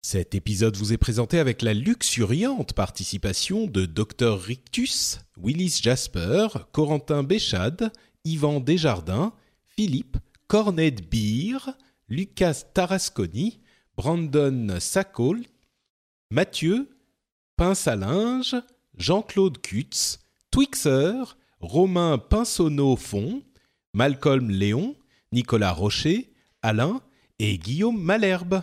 Cet épisode vous est présenté avec la luxuriante participation de Dr Rictus, Willis Jasper, Corentin Béchade, Yvan Desjardins, Philippe, Cornet Beer, Lucas Tarasconi, Brandon Sacol, Mathieu, Pince à linge, Jean-Claude Kutz, Twixer, Romain Pinsonneau-Fond, Malcolm Léon, Nicolas Rocher, Alain et Guillaume Malherbe.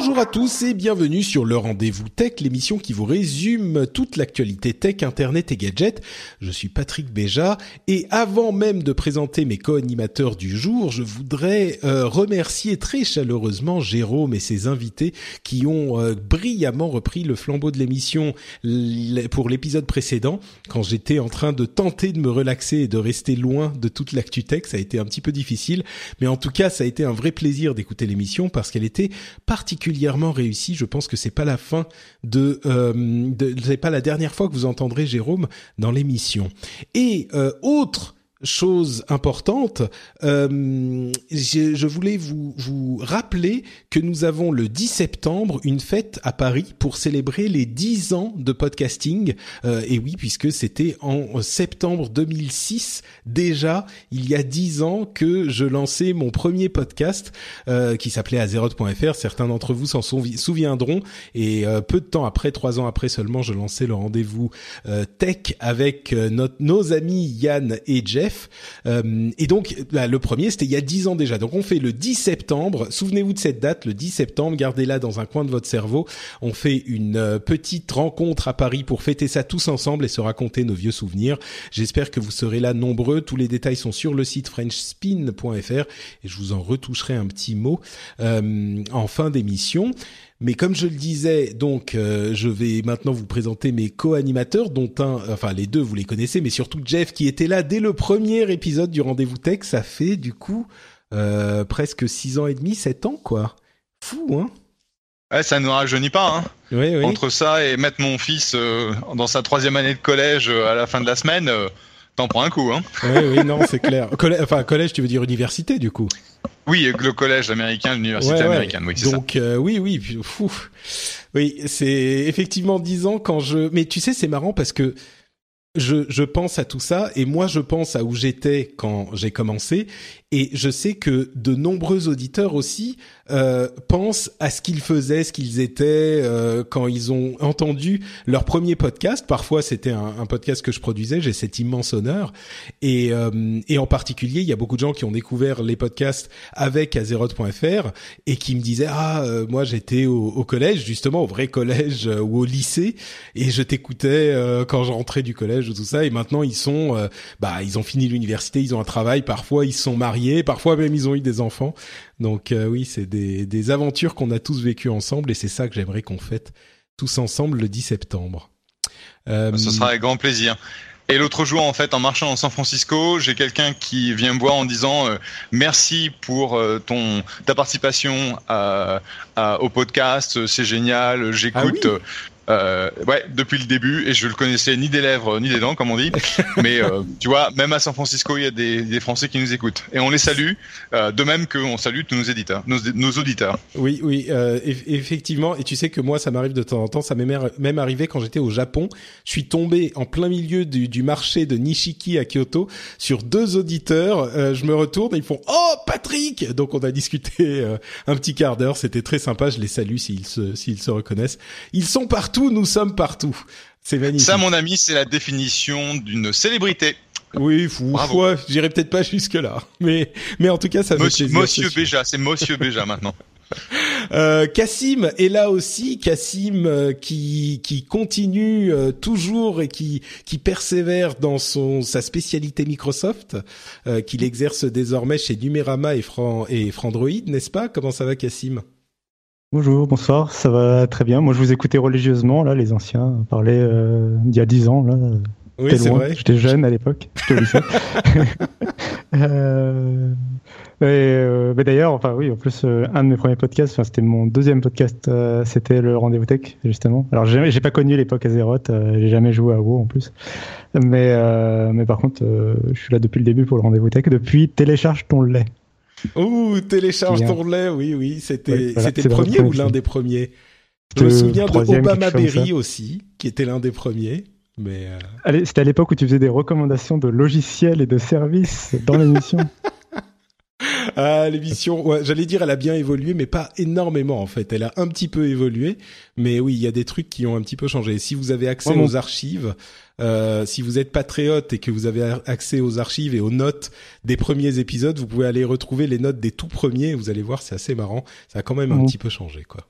Bonjour à tous et bienvenue sur le Rendez-vous Tech, l'émission qui vous résume toute l'actualité tech, internet et gadgets. Je suis Patrick Béja et avant même de présenter mes co-animateurs du jour, je voudrais euh, remercier très chaleureusement Jérôme et ses invités qui ont euh, brillamment repris le flambeau de l'émission pour l'épisode précédent quand j'étais en train de tenter de me relaxer et de rester loin de toute l'actu tech. Ça a été un petit peu difficile, mais en tout cas, ça a été un vrai plaisir d'écouter l'émission parce qu'elle était particulièrement réussie. Je pense que c'est pas la fin de, euh, de c'est pas la dernière fois que vous entendrez Jérôme dans l'émission. Et euh, autre chose importante, euh, je, je, voulais vous, vous rappeler que nous avons le 10 septembre une fête à Paris pour célébrer les 10 ans de podcasting. Euh, et oui, puisque c'était en septembre 2006 déjà, il y a 10 ans que je lançais mon premier podcast euh, qui s'appelait Azeroth.fr. Certains d'entre vous s'en souviendront. Et euh, peu de temps après, trois ans après seulement, je lançais le rendez-vous euh, tech avec euh, notre, nos amis Yann et Jeff euh, et donc, bah, le premier, c'était il y a 10 ans déjà. Donc, on fait le 10 septembre. Souvenez-vous de cette date, le 10 septembre. Gardez-la dans un coin de votre cerveau. On fait une euh, petite rencontre à Paris pour fêter ça tous ensemble et se raconter nos vieux souvenirs. J'espère que vous serez là nombreux. Tous les détails sont sur le site frenchspin.fr et je vous en retoucherai un petit mot euh, en fin d'émission. Mais comme je le disais, donc je vais maintenant vous présenter mes co-animateurs, dont un, enfin les deux vous les connaissez, mais surtout Jeff qui était là dès le premier épisode du Rendez-vous Tech. Ça fait du coup euh, presque six ans et demi, sept ans quoi. Fou hein. Ouais, ça ne rajeunit pas. Hein. Oui, oui. Entre ça et mettre mon fils euh, dans sa troisième année de collège euh, à la fin de la semaine, euh, t'en prends un coup. Hein. Oui, oui, non, c'est clair. Collè enfin, collège, tu veux dire université, du coup? Oui, le collège américain, l'université Ouais, ouais. américaine, oui, c'est ça. Donc oui, oui, fou. Oui, c'est effectivement dix ans quand je. Mais tu sais, c'est marrant parce que je, je pense à tout ça et moi je pense à où j'étais quand j'ai commencé et je sais que de nombreux auditeurs aussi euh, pensent à ce qu'ils faisaient, ce qu'ils étaient euh, quand ils ont entendu leur premier podcast. Parfois c'était un, podcast que je produisais, j'ai cet immense honneur. Et, euh, et en particulier il y a beaucoup de gens qui ont découvert les podcasts avec Azeroth.fr et qui me disaient ah euh, moi j'étais au, collège justement au vrai collège euh, ou au lycée et je t'écoutais euh, quand je rentrais du collège ou tout ça. Et maintenant ils sont bah ils ont fini l'université ils ont un travail. Parfois ils sont mariés parfois même ils ont eu des enfants donc euh, oui c'est des, des aventures qu'on a tous vécues ensemble et c'est ça que j'aimerais qu'on fête tous ensemble le 10 septembre Euh, Ce sera avec grand plaisir. Et l'autre jour, en fait, en marchant dans San Francisco, j'ai quelqu'un qui vient me voir en disant euh, merci pour euh, ton ta participation à, à- au podcast, c'est génial, j'écoute. Ah oui Euh, ouais, depuis le début, et je le connaissais ni des lèvres ni des dents, comme on dit. Mais euh, tu vois, même à San Francisco, il y a des, des Français qui nous écoutent, et on les salue, euh, de même qu'on salue tous nos éditeurs, nos, nos auditeurs. Oui, oui, euh, effectivement. Et tu sais que moi, ça m'arrive de temps en temps. Ça m'est même arrivé quand j'étais au Japon. Je suis tombé en plein milieu du, du marché de Nishiki à Kyoto sur deux auditeurs. Euh, je me retourne et ils font Oh Patrick Donc on a discuté un petit quart d'heure. C'était très sympa. Je les salue s'ils se s'ils se reconnaissent. Ils sont partout. Nous sommes partout. C'est magnifique. Ça, mon ami, c'est la définition d'une célébrité. Oui, fou, foi, j'irai peut-être pas jusque là, mais mais en tout cas ça Monsieur, fait. Monsieur Béja, c'est Monsieur Béja maintenant. Euh, Cassim est là aussi, Cassim euh, qui qui continue euh, toujours et qui qui persévère dans son sa spécialité Microsoft euh, qu'il exerce désormais chez Numérama et Fran et Frandroid, n'est-ce pas? Comment ça va Cassim? Bonjour, bonsoir, ça va très bien. Moi je vous écoutais religieusement là, les anciens parlaient euh, d'il y a dix ans là. Oui, c'est vrai. J'étais jeune à l'époque. J'étais au lycée. euh, euh, mais d'ailleurs, enfin oui, en plus, euh, un de mes premiers podcasts, enfin c'était mon deuxième podcast, euh, c'était le Rendez-vous Tech justement. Alors j'ai, pas connu l'époque Azeroth, euh, j'ai jamais joué à WoW en plus, mais mais par contre, je suis là depuis le début pour le Rendez-vous Tech. Depuis télécharge ton lait. Ouh, télécharge ton lait, oui, oui, c'était oui, voilà, c'était le premier ou l'un des premiers? Je me souviens de Obama Berry aussi, qui était l'un des premiers. Mais euh... C'était à l'époque où tu faisais des recommandations de logiciels et de services dans l'émission. ah, l'émission, ouais, j'allais dire, elle a bien évolué, mais pas énormément en fait. Elle a un petit peu évolué, mais oui, il y a des trucs qui ont un petit peu changé. Si vous avez accès aux archives, euh, si vous êtes patriote et que vous avez accès aux archives et aux notes des premiers épisodes, vous pouvez aller retrouver les notes des tout premiers. Vous allez voir, c'est assez marrant. Ça a quand même un Mon- petit peu changé, quoi.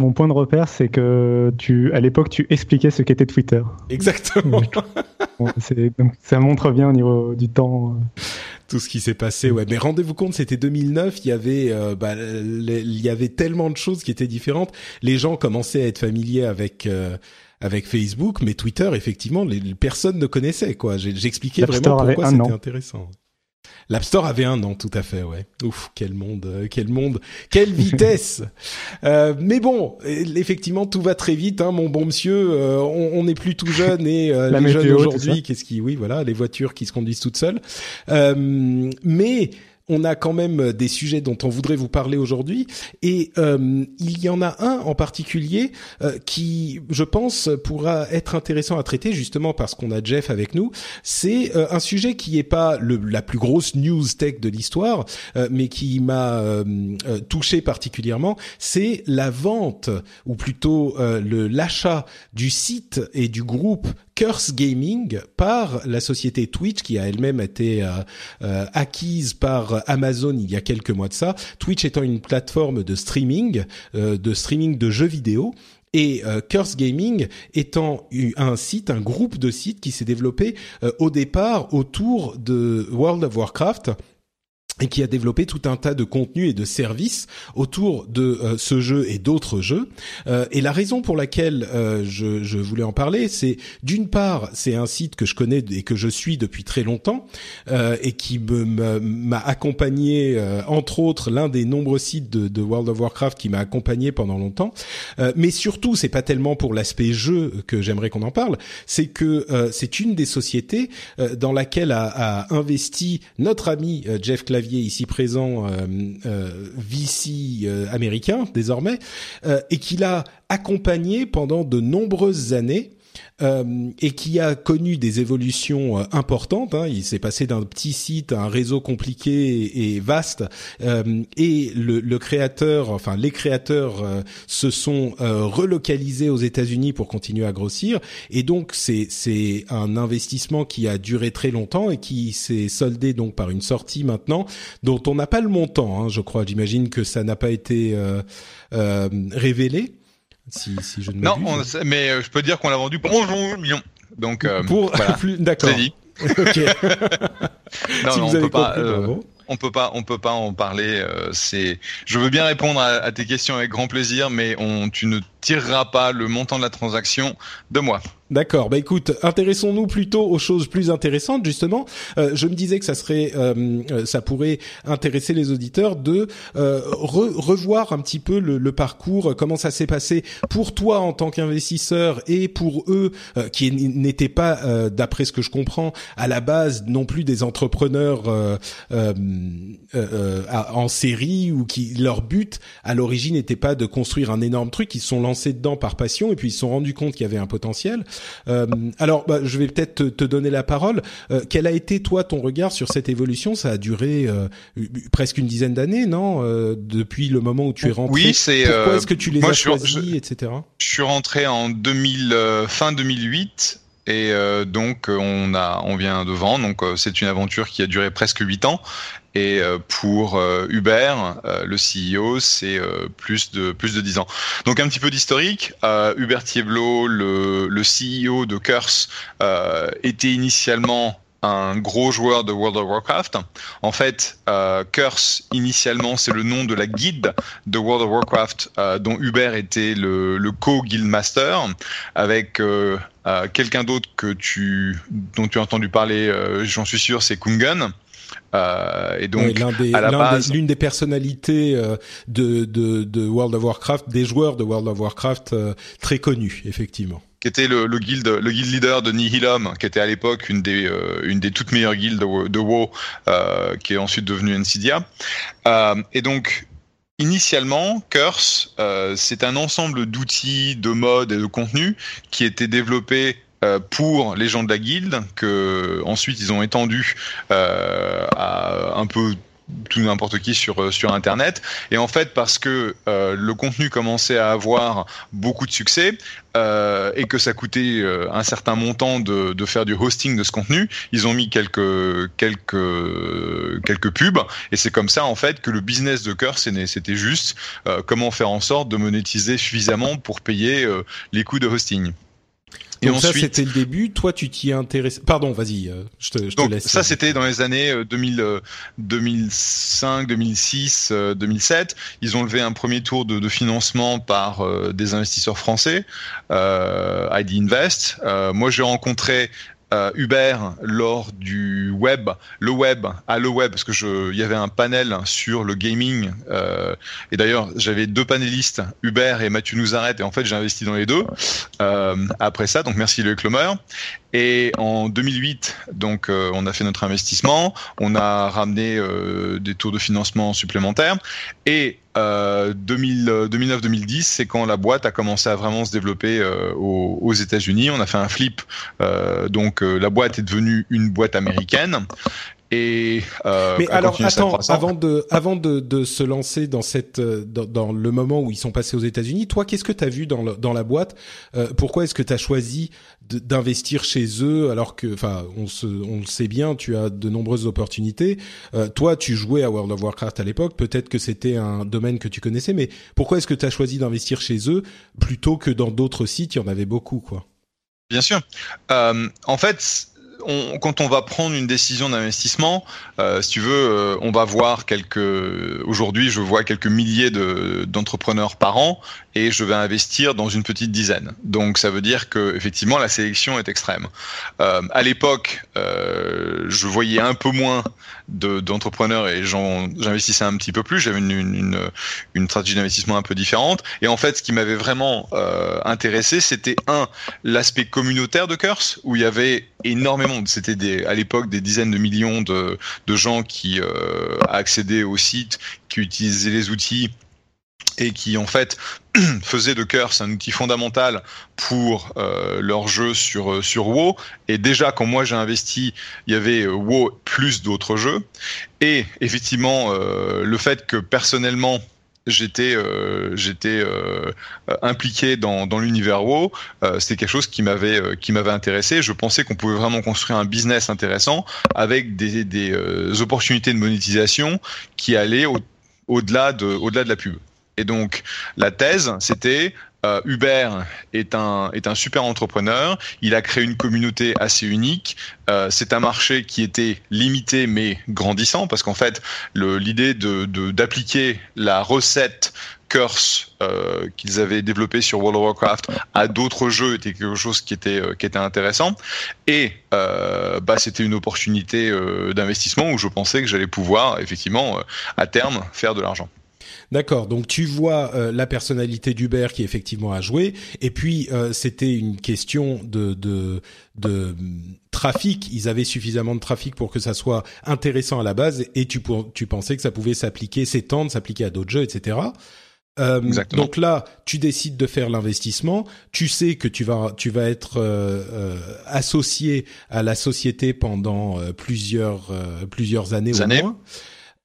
Mon point de repère, c'est que tu, à l'époque, tu expliquais ce qu'était Twitter. Exactement. Bon, ça montre bien au niveau du temps. Tout ce qui s'est passé. Ouais, mais rendez-vous compte, c'était 2009. Il y avait, euh, bah, les- il y avait tellement de choses qui étaient différentes. Les gens commençaient à être familiers avec. euh, avec Facebook, mais Twitter, effectivement, les, personnes ne connaissaient quoi. J'expliquais vraiment pourquoi c'était an. intéressant. L'App Store avait un an, tout à fait, ouais. Ouf, quel monde, euh, quel monde, quelle vitesse. Euh, mais bon, euh, effectivement, tout va très vite, hein, mon bon monsieur. Euh, on n'est plus tout jeune et euh, les jeunes météo, aujourd'hui, qu'est-ce qui, oui, voilà, les voitures qui se conduisent toutes seules. Euh, mais on a quand même des sujets dont on voudrait vous parler aujourd'hui et euh, il y en a un en particulier euh, qui, je pense, pourra être intéressant à traiter justement parce qu'on a Jeff avec nous. C'est euh, un sujet qui est pas le, la plus grosse news tech de l'histoire, euh, mais qui m'a euh, euh, touché particulièrement. C'est la vente ou plutôt euh, le l'achat du site et du groupe Curse Gaming par la société Twitch qui a elle-même été euh, euh, acquise par Amazon il y a quelques mois de ça. Twitch étant une plateforme de streaming, euh, de streaming de jeux vidéo. Et Curse Gaming étant un site, un groupe de sites qui s'est développé au départ autour de World of Warcraft et qui a développé tout un tas de contenus et de services autour de euh, ce jeu et d'autres jeux. Euh, et la raison pour laquelle euh, je, je voulais en parler, c'est d'une part, c'est un site que je connais et que je suis depuis très longtemps euh, et qui m'a accompagné, euh, entre autres, l'un des nombreux sites de, World of Warcraft qui m'a accompagné pendant longtemps. Mais surtout, c'est pas tellement pour l'aspect jeu que j'aimerais qu'on en parle, c'est que c'est une des sociétés dans laquelle a, a investi notre ami Jeff Clavier ici présent, euh, euh, VC euh, américain désormais, et qu'il a accompagné pendant de nombreuses années. Euh, et qui a connu des évolutions euh, importantes. Hein. Il s'est passé d'un petit site à un réseau compliqué et, vaste. Euh, et le, créateur, enfin les créateurs, se sont relocalisés aux États-Unis pour continuer à grossir. Et donc c'est c'est un investissement qui a duré très longtemps et qui s'est soldé donc par une sortie maintenant dont on n'a pas le montant. Hein, je crois. J'imagine que ça n'a pas été révélé. Si, si je ne Non, on mais euh, je peux dire qu'on l'a vendu pour 11 millions. Donc, euh, pour voilà, plus d'accord. c'est dit. Ok. Non, si non, vous on avez peut pas. compris, euh, on peut pas, on peut pas en parler. euh, c'est, je veux bien répondre à, à tes questions avec grand plaisir, mais on, tu ne tirera pas le montant de la transaction de moi. D'accord. Bah écoute, intéressons-nous plutôt aux choses plus intéressantes justement. Euh, je me disais que ça serait, euh, euh, ça pourrait intéresser les auditeurs de revoir un petit peu le, parcours, comment ça s'est passé pour toi en tant qu'investisseur et pour eux qui n'étaient pas, d'après ce que je comprends, à la base non plus des entrepreneurs en série ou qui leur but à l'origine n'était pas de construire un énorme truc. Ils sont lancés dedans par passion et puis ils se sont rendus compte qu'il y avait un potentiel. Euh, alors, bah, je vais peut-être te, donner la parole. Euh, quel a été toi ton regard sur cette évolution? Ça a duré euh, presque une dizaine d'années, non? Depuis le moment où tu es rentré. Oui, c'est. Pourquoi est-ce que tu les as choisis, etc. Je suis rentré en 2000, fin 2008. Et donc on a, on vient de vendre. Donc c'est une aventure qui a duré presque huit ans. Et euh, pour euh, Uber, euh, le CEO, c'est plus de plus de 10 ans. Donc un petit peu d'historique. Hubert Thieblo, le, le CEO de Curse, était initialement un gros joueur de World of Warcraft. En fait, Curse, initialement, c'est le nom de la guide de World of Warcraft dont Hubert était le, le co-guildmaster, avec quelqu'un d'autre que tu, dont tu as entendu parler, j'en suis sûr, c'est Kungan. Euh, et donc, à la base, l'une des personnalités euh, de, de, de, World of Warcraft, des joueurs de World of Warcraft euh, très connus, effectivement. Qui était le, le guild, le guild leader de Nihilum, qui était à l'époque une des, euh, une des toutes meilleures guildes de, de WoW, qui est ensuite devenue Nvidia. et donc, Initialement, Curse, c'est un ensemble d'outils, de modes et de contenus qui étaient développés euh, pour les gens de la guilde, que ensuite ils ont étendu euh, à un peu tout n'importe qui sur euh, sur internet. Et en fait parce que le contenu commençait à avoir beaucoup de succès et que ça coûtait un certain montant de, de faire du hosting de ce contenu ils ont mis quelques quelques quelques pubs. Et c'est comme ça en fait que le business de cœur c'était juste comment faire en sorte de monétiser suffisamment pour payer les coûts de hosting et donc ça, c'était le début. Toi, tu t'y es intéressé. Pardon, vas-y, euh, je te, je donc, te laisse. Ça, c'était dans les années 2000, 2005, 2006, 2007. Ils ont levé un premier tour de, de financement par euh, des investisseurs français, euh, ID Invest. Euh, moi, j'ai rencontré euh, Uber lors du web, le web, à le web, parce que je, il y avait un panel sur le gaming. Euh, et d'ailleurs, j'avais deux panélistes, Uber et Mathieu Nouzarret, et en fait, j'ai investi dans les deux. Euh, après ça, donc merci le Clomer. Et en 2008, donc, euh, on a fait notre investissement, on a ramené euh, des taux de financement supplémentaires, et 2009-2010, c'est quand la boîte a commencé à vraiment se développer aux, aux États-Unis. On a fait un flip, donc la boîte est devenue une boîte américaine. Et euh, mais alors attends avant de avant de, de se lancer dans cette euh, dans, dans, le moment où ils sont passés aux États-Unis toi qu'est-ce que tu as vu dans le, dans la boîte? Euh, pourquoi est-ce que tu as choisi d'investir chez eux alors que enfin on se on le sait bien tu as de nombreuses opportunités. Euh, toi tu jouais à World of Warcraft à l'époque. Peut-être que c'était un domaine que tu connaissais mais pourquoi est-ce que tu as choisi d'investir chez eux plutôt que dans d'autres sites? Il y en avait beaucoup quoi. Bien sûr. Euh, en fait, on, quand on va prendre une décision d'investissement, euh, si tu veux, euh, on va voir quelques. Aujourd'hui, je vois quelques milliers d'entrepreneurs par an et je vais investir dans une petite dizaine. Donc, ça veut dire que effectivement, la sélection est extrême. Euh, à l'époque, euh, je voyais un peu moins d'entrepreneurs et j'investissais un petit peu plus. J'avais une, une, une, stratégie d'investissement un peu différente. Et en fait, ce qui m'avait vraiment euh, intéressé, c'était un l'aspect communautaire de Curse, où il y avait énormément c'était à l'époque des dizaines de millions de, gens qui euh, accédaient au site, qui utilisaient les outils et qui en fait faisaient de Curse un outil fondamental pour euh, leur jeu sur euh, sur WoW. Et déjà quand moi j'ai investi, il y avait WoW plus d'autres jeux. Et effectivement, le fait que personnellement j'étais euh, j'étais euh, impliqué dans, dans l'univers WoW. Euh, c'était quelque chose qui m'avait qui m'avait intéressé. Je pensais qu'on pouvait vraiment construire un business intéressant avec des, des opportunités de monétisation qui allaient au, au-delà de au-delà de la pub. Et donc la thèse, c'était euh, Uber est un, est un super entrepreneur. Il a créé une communauté assez unique. Euh, c'est un marché qui était limité mais grandissant parce qu'en fait, l'idée de d'appliquer la recette Curse euh, qu'ils avaient développé sur World of Warcraft à d'autres jeux était quelque chose qui était qui était intéressant et bah c'était une opportunité d'investissement où je pensais que j'allais pouvoir effectivement à terme faire de l'argent. D'accord. Donc tu vois euh, la personnalité d'Uber qui effectivement a joué, et puis euh, c'était une question de, de, de trafic. Ils avaient suffisamment de trafic pour que ça soit intéressant à la base, et tu, tu pensais que ça pouvait s'appliquer, s'étendre, s'appliquer à d'autres jeux, etc. Euh, donc là, tu décides de faire l'investissement. Tu sais que tu vas tu vas être euh, euh associé à la société pendant plusieurs plusieurs années, années. au moins.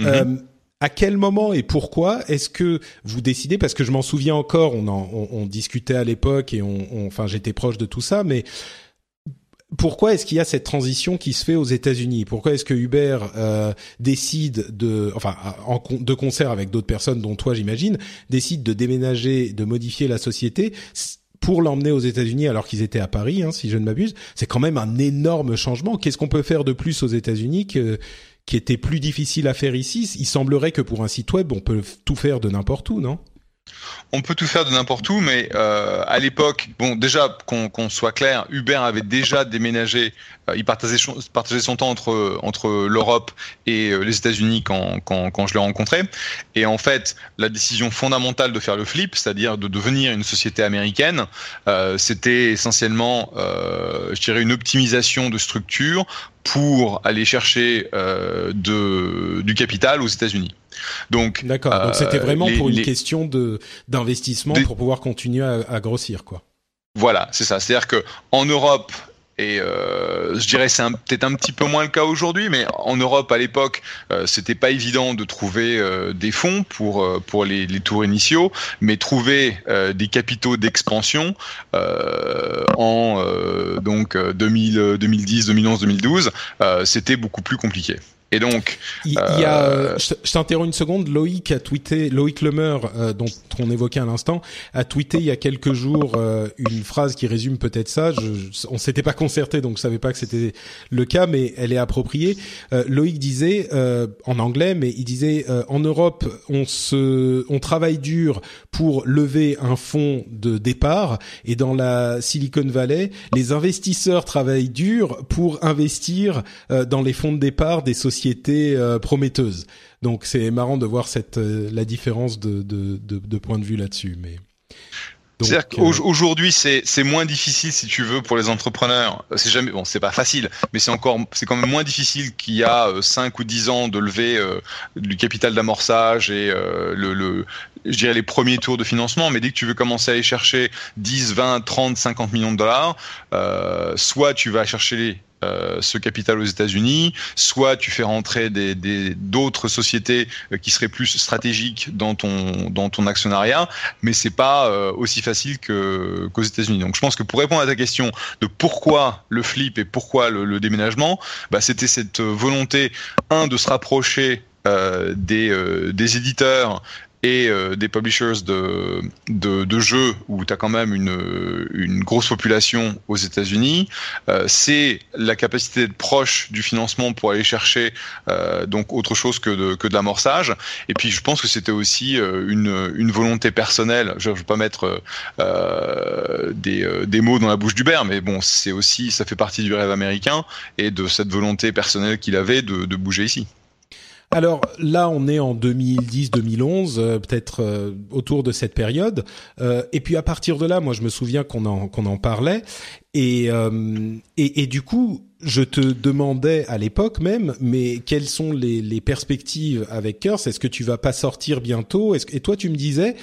Mm-hmm à quel moment et pourquoi est-ce que vous décidez Parce que je m'en souviens encore, on, en, on, discutait à l'époque et on, enfin j'étais proche de tout ça, mais pourquoi est-ce qu'il y a cette transition qui se fait aux États-Unis? Pourquoi est-ce que Uber euh, décide de, enfin, en, de concert avec d'autres personnes, dont toi j'imagine, décide de déménager, de modifier la société pour l'emmener aux États-Unis alors qu'ils étaient à Paris, hein, si je ne m'abuse? C'est quand même un énorme changement. Qu'est-ce qu'on peut faire de plus aux États-Unis que qui était plus difficile à faire ici. Il semblerait que pour un site web, on peut tout faire de n'importe où, non? On peut tout faire de n'importe où, mais euh, à l'époque, bon, déjà qu'on soit clair, Uber avait déjà déménagé. Euh, il partageait, son temps entre entre l'Europe et euh, les États-Unis quand, quand, quand je l'ai rencontré. Et en fait, la décision fondamentale de faire le flip, c'est-à-dire de devenir une société américaine, euh, c'était essentiellement, je dirais, une optimisation de structure pour aller chercher de, du capital aux États-Unis. Donc, d'accord. Donc c'était vraiment pour une question de d'investissement pour pouvoir continuer à, grossir, quoi. Voilà, c'est ça. C'est-à-dire que en Europe, et euh, je dirais c'est peut-être un petit peu moins le cas aujourd'hui, mais en Europe à l'époque, euh, c'était pas évident de trouver euh, des fonds pour euh, pour les, les, tours initiaux, mais trouver euh, des capitaux d'expansion en donc 2000, 2010, 2011, 2012, c'était beaucoup plus compliqué. Et donc, il, y a, euh, je, t'interromps une seconde. Loïc a tweeté, Loïc Lemeur, euh, dont on évoquait à l'instant, a tweeté il y a quelques jours euh, une phrase qui résume peut-être ça. Je, on s'était pas concerté, donc je savais pas que c'était le cas, mais elle est appropriée. Loïc disait en anglais, mais il disait en Europe, on se, on travaille dur pour lever un fonds de départ, et dans la Silicon Valley, les investisseurs travaillent dur pour investir dans les fonds de départ des sociétés était euh, prometteuse. Donc c'est marrant de voir cette euh, la différence de, de, de, point de vue là-dessus. Mais c'est-à-dire qu'aujourd'hui, c'est c'est moins difficile si tu veux pour les entrepreneurs. C'est jamais bon, c'est pas facile, mais c'est encore c'est quand même moins difficile qu'il y a 5 ou 10 ans de lever du capital d'amorçage et le, le je dirais les premiers tours de financement, mais dès que tu veux commencer à aller chercher 10, 20, 30, 50 millions de dollars, euh, soit tu vas chercher euh, ce capital aux États-Unis, soit tu fais rentrer des d'autres sociétés euh, qui seraient plus stratégiques dans ton dans ton actionnariat, mais c'est pas euh, aussi facile qu'aux États-Unis. Donc je pense que pour répondre à ta question de pourquoi le flip et pourquoi le, déménagement, bah, c'était cette volonté un de se rapprocher des, des éditeurs et euh, des publishers de, de, de jeux où tu as quand même une, une grosse population aux États-Unis. Euh, c'est la capacité d'être proche du financement pour aller chercher euh, donc autre chose que de, que de l'amorçage. Et puis je pense que c'était aussi euh, une, une volonté personnelle. Je ne veux pas mettre euh, des, des mots dans la bouche du mais bon, c'est aussi ça fait partie du rêve américain et de cette volonté personnelle qu'il avait de, de bouger ici. Alors là, on est en 2010-2011, euh, peut-être euh, autour de cette période. Euh, et puis à partir de là, moi, je me souviens qu'on en qu'on en parlait. Et, et, et du coup, je te demandais à l'époque même, mais quelles sont les, les perspectives avec Curse? Est-ce que tu vas pas sortir bientôt? Est-ce, Et toi, tu me disais,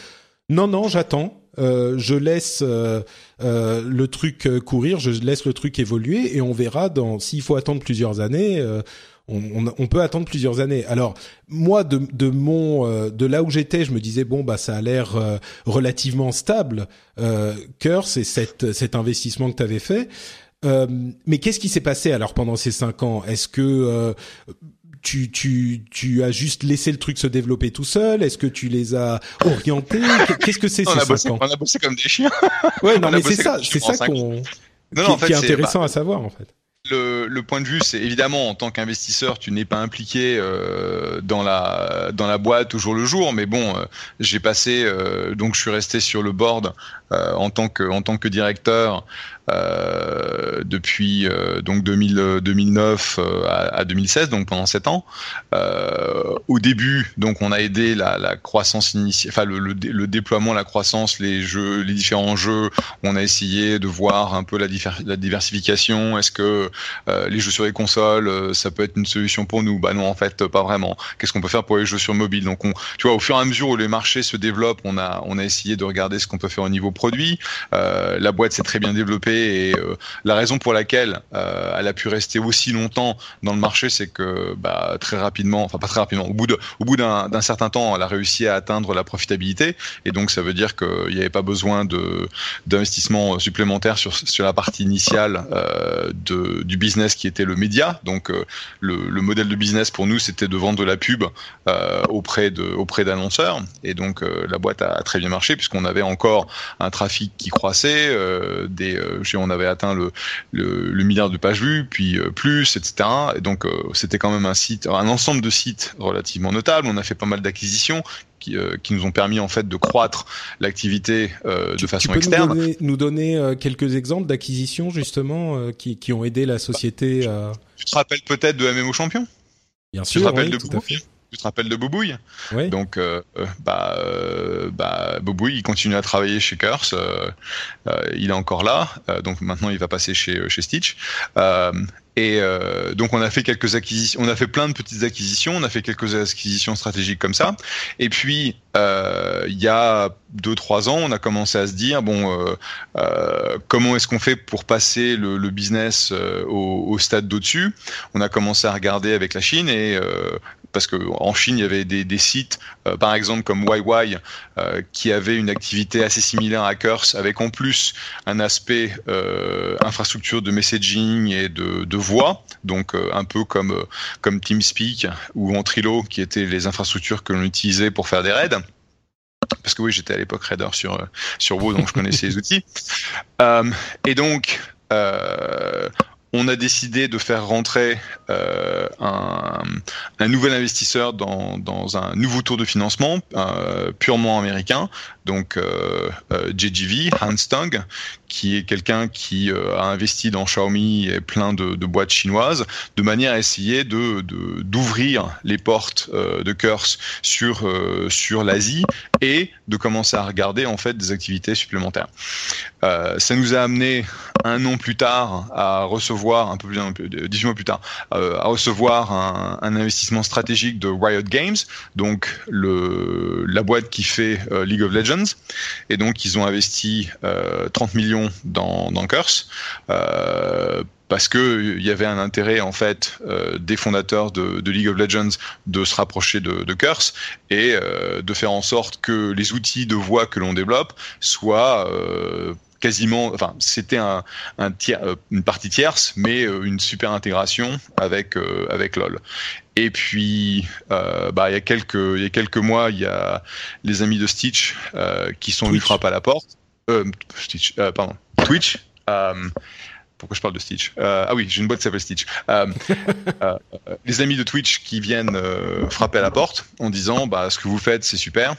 non, non, j'attends. Euh, je laisse euh, le truc courir, je laisse le truc évoluer et on verra dans s'il faut attendre plusieurs années, on, peut attendre plusieurs années. Alors moi, de, mon, euh, de là où j'étais, je me disais bon bah ça a l'air euh, relativement stable. Euh, Curse et cet, cet investissement que tu avais fait. Euh, mais qu'est-ce qui s'est passé alors pendant ces cinq ans? Est-ce que tu, tu, tu as juste laissé le truc se développer tout seul? Est-ce que tu les as orientés? Qu'est-ce que c'est ces cinq ans? On a bossé comme des chiens. Ouais, non, mais c'est ça, c'est ça qu'on, qui, est intéressant à savoir en fait. Le, point de vue, c'est évidemment en tant qu'investisseur, tu n'es pas impliqué euh, dans la dans la boîte au jour le jour, mais bon, euh, j'ai passé euh, donc je suis resté sur le board en tant que en tant que directeur depuis euh, donc 2000, 2009 euh, à, à, 2016, donc pendant sept ans. au début, donc on a aidé la, croissance initiale, enfin le, déploiement, la croissance, les jeux, les différents jeux. On a essayé de voir un peu la, diversification. Est-ce que les jeux sur les consoles, ça peut être une solution pour nous? Bah non, en fait, pas vraiment. Qu'est-ce qu'on peut faire pour les jeux sur mobile? Donc, on, tu vois, au fur et à mesure où les marchés se développent, on a on a essayé de regarder ce qu'on peut faire au niveau produit. la boîte s'est très bien développée et euh, la raison pour laquelle euh, elle a pu rester aussi longtemps dans le marché, c'est que bah, très rapidement, enfin pas très rapidement, au bout d'un certain temps, elle a réussi à atteindre la profitabilité et donc ça veut dire qu'il n'y avait pas besoin d'investissement supplémentaire sur la partie initiale euh, du business qui était le média. Donc le, le, modèle de business pour nous, c'était de vendre de la pub auprès d'annonceurs et donc la boîte a, très bien marché puisqu'on avait encore un trafic qui croissait, des on avait atteint le, le, le milliard de pages vues, puis euh, plus, etc. Et donc euh, c'était quand même un site, un ensemble de sites relativement notables. On a fait pas mal d'acquisitions qui, euh, qui, nous ont permis en fait de croître l'activité euh, de façon tu peux externe. Nous donner, nous donner euh, quelques exemples d'acquisitions justement qui, qui, ont aidé la société à... Tu te rappelles peut-être de MMO Champion? Bien sûr, tu te rappelles oui, de tout à fait tu te rappelles de Bobouille oui. Donc, euh, bah, euh, bah, Bobouille, il continue à travailler chez Curse. Euh, il est encore là. donc maintenant, il va passer chez, chez Stitch. Et euh, donc on a fait quelques acquisitions, on a fait plein de petites acquisitions, on a fait quelques acquisitions stratégiques comme ça. Et puis euh, il y a deux trois ans, on a commencé à se dire bon, euh, euh comment est-ce qu'on fait pour passer le, le business euh, au, au, stade d'au-dessus? On a commencé à regarder avec la Chine et euh, parce que en Chine il y avait des, sites, par exemple comme YY, qui avait une activité assez similaire à Curse, avec en plus un aspect infrastructure de messaging et de, voix, donc euh, un peu comme euh, comme TeamSpeak ou Ventrilo, qui étaient les infrastructures que l'on utilisait pour faire des raids. Parce que oui, j'étais à l'époque raider sur euh, sur WoW, donc je connaissais les outils. et donc on a décidé de faire rentrer euh, un, nouvel investisseur dans, un nouveau tour de financement euh, purement américain, donc euh, JGV, Hans Tang, qui est quelqu'un qui a investi dans Xiaomi et plein de, boîtes chinoises, de manière à essayer d'ouvrir les portes de Curse sur l'Asie et de commencer à regarder en fait des activités supplémentaires. ça nous a amené un an plus tard à recevoir un peu plus dix mois plus tard à recevoir un, investissement stratégique de Riot Games, donc la boîte qui fait euh, League of Legends, et donc ils ont investi euh, 30 millions dans Curse. Euh, parce que il y avait un intérêt en fait euh, des fondateurs de, League of Legends de se rapprocher de, Curse et euh, de faire en sorte que les outils de voix que l'on développe soient euh, quasiment, enfin, c'était un, un tiers, une partie tierce, mais une super intégration avec euh, avec LoL. Et puis, euh, bah, il y a quelques il y a quelques mois, il y a les amis de Stitch euh, qui sont venus frapper à la porte. Stitch, pardon, Twitch. pourquoi je parle de Stitch? Ah oui, j'ai une boîte qui s'appelle Stitch. les amis de Twitch qui viennent frapper à la porte en disant, bah, ce que vous faites, c'est super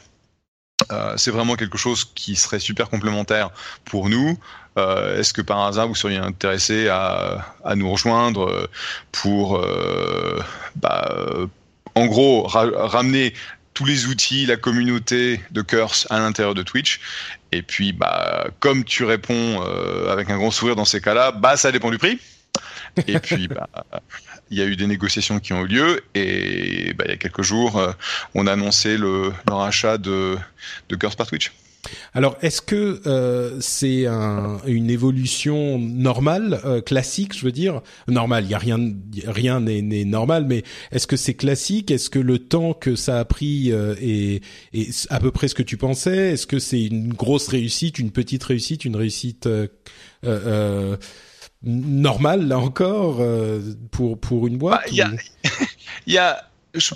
euh, c'est vraiment quelque chose qui serait super complémentaire pour nous. Euh, Est-ce que par hasard vous seriez intéressé à, nous rejoindre pour, euh, bah, en gros, ra ramener tous les outils, la communauté de Curse à l'intérieur de Twitch? Et puis, bah, comme tu réponds avec un grand sourire dans ces cas-là, bah, ça dépend du prix. Et puis, bah, il y a eu des négociations qui ont eu lieu et bah, il y a quelques jours, euh, on a annoncé le, le rachat de, de Curse par Twitch. Alors, est-ce que euh, c'est un, une évolution normale, euh, classique, je veux dire? Normale, il y a rien, rien n'est normal, mais est-ce que c'est classique? Est-ce que le temps que ça a pris euh, est, est, à peu près ce que tu pensais? Est-ce que c'est une grosse réussite, une petite réussite, une réussite normale là encore euh, pour pour une boîte Il bah, y, y a, je,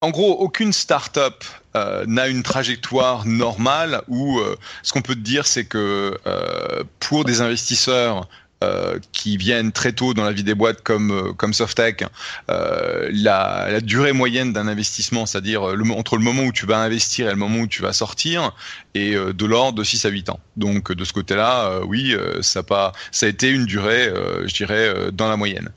en gros, aucune start-up euh, n'a une trajectoire normale où euh, ce qu'on peut te dire, c'est que pour des investisseurs euh, qui viennent très tôt dans la vie des boîtes comme euh, comme Softec, euh, la, durée moyenne d'un investissement, c'est-à-dire le, entre le moment où tu vas investir et le moment où tu vas sortir, est de l'ordre de 6 à 8 ans. Donc de ce côté-là, oui, ça ça a été une durée, je dirais, dans la moyenne.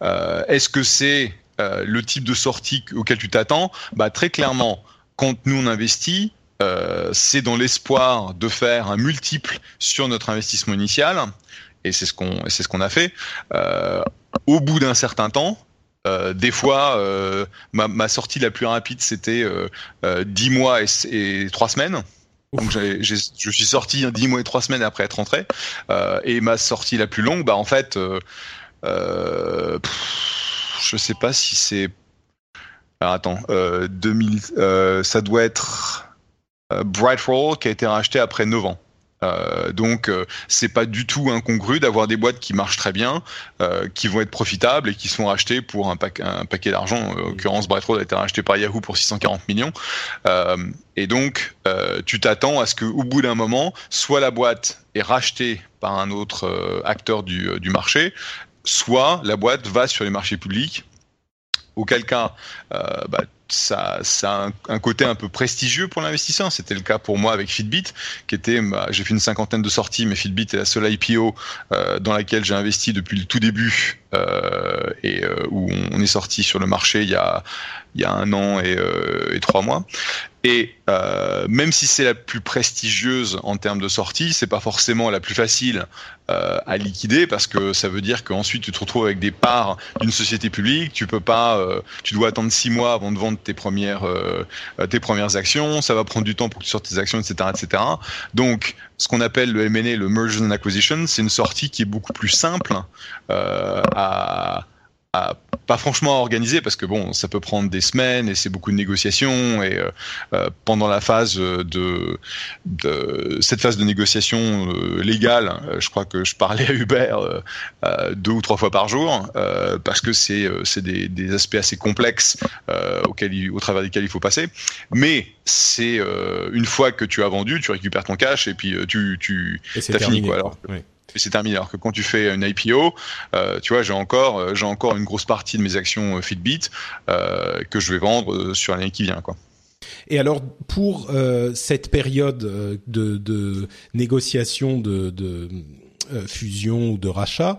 Est-ce que c'est le type de sortie auquel tu t'attends? Bah très clairement, quand nous on investit, euh, c'est dans l'espoir de faire un multiple sur notre investissement initial et c'est ce qu'on c'est ce qu'on a fait. Euh, au bout d'un certain temps, euh, des fois, euh, ma, ma, sortie la plus rapide, c'était euh, 10 euh, mois et, et 3 semaines. Donc je suis sorti 10 mois et 3 semaines après être rentré. Et ma sortie la plus longue, bah en fait, pff, je sais pas si c'est... Alors attends, 2000, ça doit être Bright Roll qui a été racheté après 9 ans. Euh, donc euh, c'est pas du tout incongru d'avoir des boîtes qui marchent très bien, euh, qui vont être profitables et qui sont rachetées pour un, un paquet d'argent. En l'occurrence, Brightroad a été racheté par Yahoo pour 640 millions. Euh, et donc euh, tu t'attends à ce qu'au bout d'un moment, soit la boîte est rachetée par un autre acteur du, du marché, soit la boîte va sur les marchés publics auquel cas bah, ça, ça a un, côté un peu prestigieux pour l'investisseur. C'était le cas pour moi avec Fitbit, qui était, bah, j'ai fait une cinquantaine de sorties, mais Fitbit est la seule IPO euh, dans laquelle j'ai investi depuis le tout début euh, et euh, où on est sorti sur le marché il y a, il y a un an et, euh, trois mois. Et euh, même si c'est la plus prestigieuse en termes de sortie, c'est pas forcément la plus facile euh, à liquider parce que ça veut dire qu'ensuite tu te retrouves avec des parts d'une société publique. Tu peux pas, tu dois attendre six mois avant de vendre tes premières tes premières actions. Ça va prendre du temps pour que tu sortes tes actions, etc., etc. Donc, ce qu'on appelle le M&A, le merger and acquisition, c'est une sortie qui est beaucoup plus simple à pas franchement organisé parce que bon, ça peut prendre des semaines et c'est beaucoup de négociations et euh, euh pendant la phase de, de, cette phase de négociation euh, légale, euh, je crois que je parlais à Hubert deux ou trois fois par jour parce que c'est c'est des, des, aspects assez complexes auxquels il, au travers desquels il faut passer. Mais c'est une fois que tu as vendu, tu récupères ton cash et puis tu tu as fini quoi. Alors, oui c'est terminé. Alors que quand tu fais une IPO, euh, tu vois, j'ai encore, euh, j'ai encore une grosse partie de mes actions euh, Fitbit euh, que je vais vendre euh, sur l'année qui vient, quoi. Et alors pour euh, cette période de, de négociation de, de fusion ou de rachat,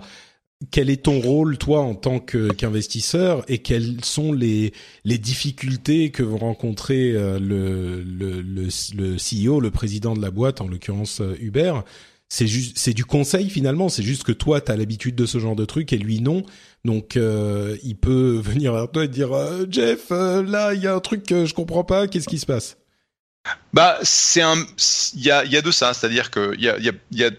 quel est ton rôle toi en tant qu'investisseur et quelles sont les, les difficultés que vont rencontrer le, le, le, le CEO, le président de la boîte, en l'occurrence Uber, c'est juste c'est du conseil finalement. C'est juste que toi tu as l'habitude de ce genre de truc et lui non. Donc euh, il peut venir vers toi et dire euh, Jeff euh, là il y a un truc que je comprends pas. Qu'est-ce qui se passe? Bah c'est un il y a il y a de ça. C'est-à-dire que il y a y a, y a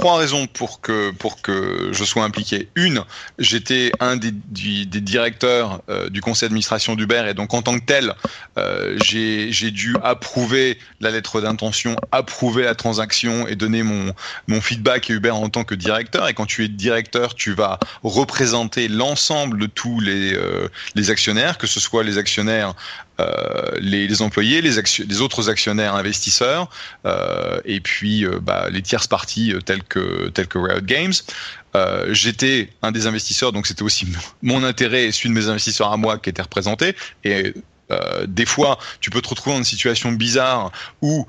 trois raisons pour que pour que je sois impliqué. Une, j'étais un des, des, directeurs euh, du conseil d'administration d'Uber et donc en tant que tel, euh, j'ai dû approuver la lettre d'intention, approuver la transaction et donner mon mon feedback à Uber en tant que directeur. Et quand tu es directeur, tu vas représenter l'ensemble de tous les euh, les actionnaires, que ce soit les actionnaires les, les, employés, les, les, autres actionnaires investisseurs, euh, et puis euh, bah, les tierces parties telles que telles que Riot Games. J'étais un des investisseurs, donc c'était aussi mon intérêt et celui de mes investisseurs à moi qui était représenté. Et des fois, tu peux te retrouver dans une situation bizarre où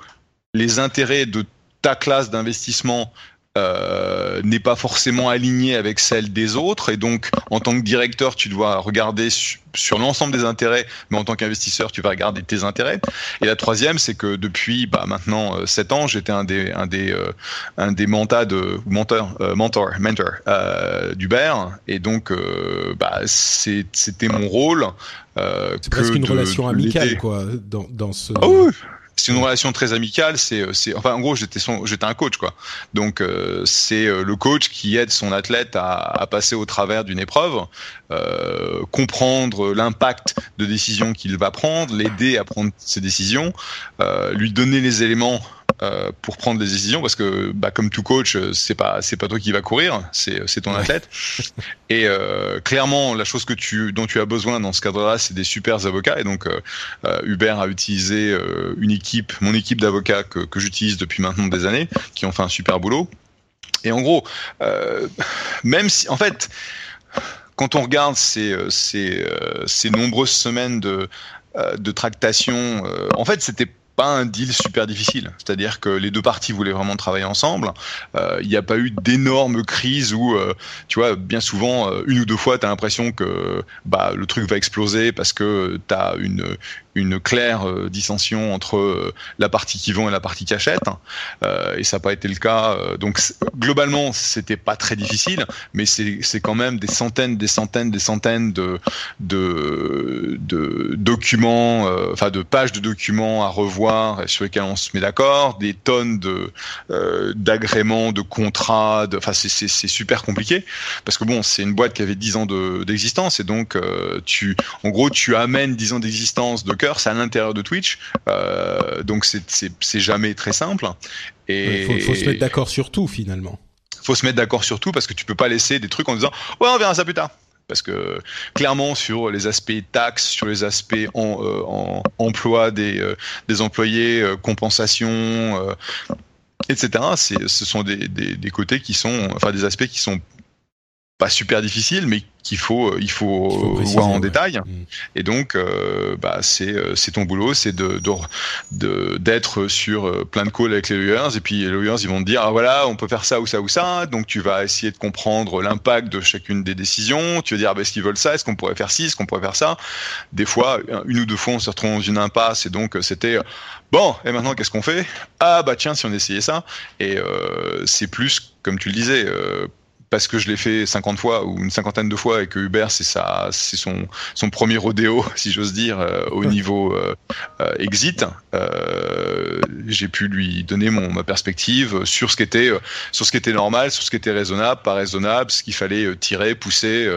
les intérêts de ta classe d'investissement euh, n'est pas forcément alignée avec celle des autres. Et donc en tant que directeur tu dois regarder su sur l'ensemble des intérêts mais en tant qu'investisseur tu vas regarder tes intérêts. Et la troisième c'est que depuis bah, maintenant euh, sept ans j'étais un des un des euh, un des mentors de mentor euh, mentor mentor euh, d'Uber et donc bah, c'était mon rôle c'est presque une relation amicale quoi dans dans ce oh oui c'est une relation très amicale. C'est, euh, c'est, enfin, en gros, j'étais son, j'étais un coach, quoi. Donc, euh, c'est euh, le coach qui aide son athlète à, à passer au travers d'une épreuve, euh, comprendre l'impact de décisions qu'il va prendre, l'aider à prendre ses décisions, euh, lui donner les éléments euh, pour prendre des décisions parce que bah, comme tout coach c'est pas c'est pas toi qui va courir c'est c'est ton athlète. Et euh, clairement la chose que tu dont tu as besoin dans ce cadre-là c'est des super avocats. Et donc euh, Hubert a utilisé une équipe mon équipe d'avocats que, que j'utilise depuis maintenant des années qui ont fait un super boulot. Et en gros, même si, en fait, quand on regarde ces, ces, ces nombreuses semaines de, de tractation, en fait, c'était pas un deal super difficile. C'est-à-dire que les deux parties voulaient vraiment travailler ensemble. Euh, il n'y a pas eu d'énormes crises où, euh, tu vois, bien souvent, euh, une ou deux fois, tu as l'impression que bah, le truc va exploser parce que tu as une, une claire euh, dissension entre euh, la partie qui vend et la partie qui achète. Euh, et ça n'a pas été le cas. donc globalement, c'était pas très difficile, mais c'est quand même des centaines, des centaines, des centaines de, de, de documents, enfin de pages de documents à revoir sur lesquels on se met d'accord, des tonnes de d'agréments, de contrats. Enfin, c'est super compliqué parce que bon, c'est une boîte qui avait 10 ans d'existence et donc tu, en gros, tu amènes 10 ans d'existence de c'est à l'intérieur de Twitch, euh, donc c'est jamais très simple. Et il faut, se mettre d'accord sur tout finalement. Faut se mettre d'accord sur tout parce que tu peux pas laisser des trucs en disant ouais on verra ça plus tard parce que clairement sur les aspects taxes, sur les aspects en, euh, emploi des, euh, des employés, compensation, etc. Ce sont des, des, côtés qui sont, enfin des aspects qui sont pas super difficiles, mais qu'il faut euh, il faut, voir en détail. Mm. et donc euh, bah c'est euh, c'est ton boulot c'est de d'être sur plein de calls avec les lawyers et puis les lawyers ils vont te dire ah voilà on peut faire ça ou ça ou ça donc tu vas essayer de comprendre l'impact de chacune des décisions tu vas dire ah, bah, est-ce qu'ils veulent ça est-ce qu'on pourrait faire ci est-ce qu'on pourrait faire ça. Des fois une ou deux fois on se retrouve dans une impasse et donc c'était bon et maintenant qu'est-ce qu'on fait? Ah bah tiens si on essayait ça. Et c'est plus comme tu le disais parce que je l'ai fait 50 fois ou une cinquantaine de fois et que Uber c'est ça c'est son son premier rodéo si j'ose dire euh, au niveau euh, euh, exit. J'ai pu lui donner mon ma perspective sur ce qui était sur ce qui était normal sur ce qui était raisonnable pas raisonnable ce qu'il fallait tirer pousser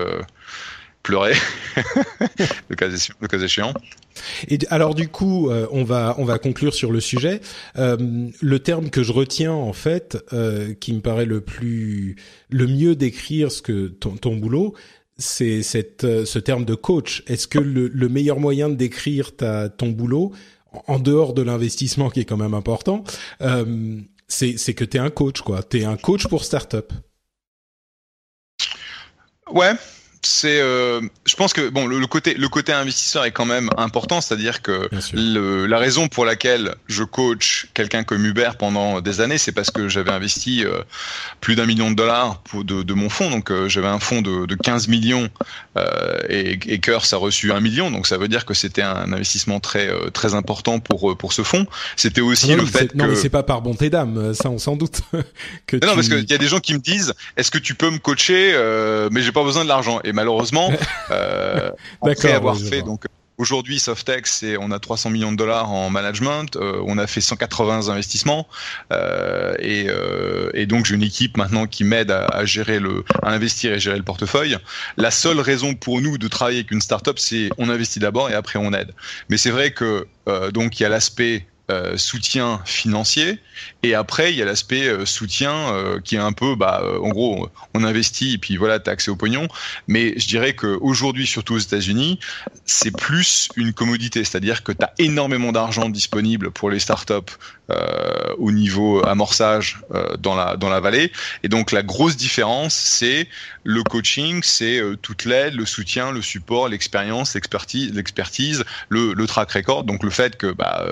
pleurer le cas le cas échéant et alors du coup, euh, on va on va conclure sur le sujet. Euh, le terme que je retiens en fait, euh, qui me paraît le plus le mieux décrire ce que ton, ton boulot, c'est cette ce terme de coach. Est-ce que le, le, meilleur moyen de décrire ta ton boulot en dehors de l'investissement qui est quand même important, c'est c'est que tu es un coach quoi. Tu es un coach pour startup. Ouais, c'est, euh, je pense que bon, le, côté le côté investisseur est quand même important, c'est-à-dire que le, la raison pour laquelle je coach quelqu'un comme Hubert pendant des années, c'est parce que j'avais investi euh, plus d'un million de dollars pour de, de mon fonds, donc euh, j'avais un fonds de, de 15 millions et, et Curse a reçu un million, donc ça veut dire que c'était un investissement très très important pour pour ce fonds. C'était aussi le fait que non, mais c'est pas par bonté d'âme, ça on s'en doute. que non, parce qu'il y a des gens qui me disent, est-ce que tu peux me coacher, mais j'ai pas besoin de l'argent malheureusement, euh, après avoir fait donc Aujourd'hui, Softex, c'est on a 300 millions de dollars en management, euh, on a fait 180 investissements euh, et, euh, et, donc j'ai une équipe maintenant qui m'aide à, gérer le, à investir et gérer le portefeuille. La seule raison pour nous de travailler avec une startup, c'est on investit d'abord et après on aide. Mais c'est vrai que euh, donc il y a l'aspect euh, soutien financier. Et après il y a l'aspect euh, soutien euh, qui est un peu bah en gros on investit et puis voilà t'as accès au pognon. Mais je dirais qu'aujourd'hui surtout aux États-Unis c'est plus une commodité. C'est-à-dire que tu as énormément d'argent disponible pour les startups au niveau amorçage dans la dans la vallée. Et donc la grosse différence c'est le coaching c'est toute l'aide le soutien le support l'expérience l'expertise l'expertise le, le track record. Donc le fait que bah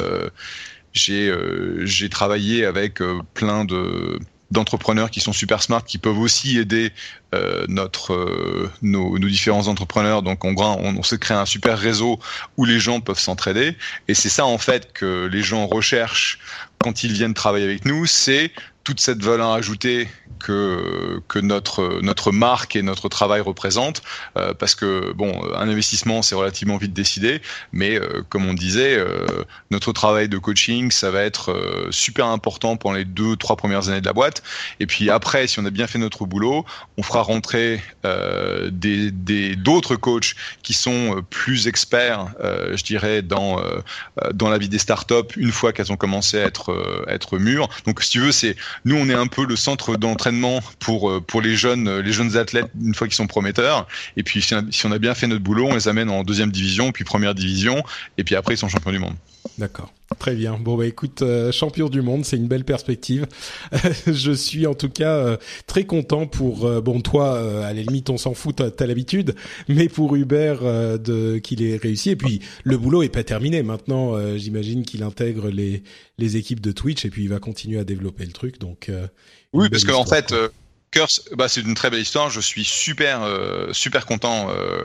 j'ai euh, j'ai travaillé avec euh, plein de d'entrepreneurs qui sont super smart, qui peuvent aussi aider euh, notre euh, nos, nos, différents entrepreneurs. Donc on, on, on s'est créé un super réseau où les gens peuvent s'entraider. Et c'est ça en fait que les gens recherchent quand ils viennent travailler avec nous, c'est toute cette valeur ajoutée que que notre notre marque et notre travail représentent euh, parce que bon un investissement c'est relativement vite décidé mais euh, comme on disait euh, notre travail de coaching ça va être super important pendant les deux trois premières années de la boîte. Et puis après si on a bien fait notre boulot on fera rentrer des des d'autres coachs qui sont plus experts je dirais dans dans la vie des startups une fois qu'elles ont commencé à être être mûres. Donc si tu veux c'est nous on est un peu le centre d'entraînement pour euh, pour les jeunes euh, les jeunes athlètes une fois qu'ils sont prometteurs. Et puis si on, a, bien fait notre boulot, on les amène en deuxième division, puis première division, et puis après ils sont champions du monde. D'accord. Très bien. Bon bah écoute, euh, champion du monde, c'est une belle perspective. je suis en tout cas euh, très content pour euh, bon toi à la limite on s'en fout, t'as l'habitude, mais pour Hubert de qu'il ait réussi et puis le boulot est pas terminé. Maintenant, j'imagine qu'il intègre les les équipes de Twitch et puis il va continuer à développer le truc. Donc oui, parce qu'en fait. Curse, bah, c'est une très belle histoire. Je suis super, super content euh,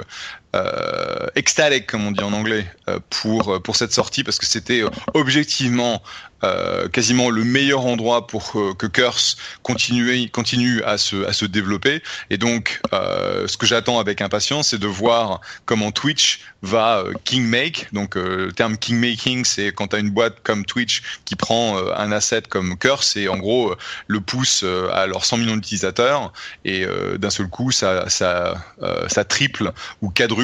ecstatic comme on dit en anglais euh, pour euh, pour cette sortie parce que c'était euh, objectivement euh, quasiment le meilleur endroit pour que Curse continue continue à se à se développer. Et donc ce que j'attends avec impatience c'est de voir comment Twitch va king make donc le terme king making c'est quand tu une boîte comme Twitch qui prend un asset comme Curse et en gros le pousse à leurs 100 millions d'utilisateurs et d'un seul coup ça ça ça triple ou quadruple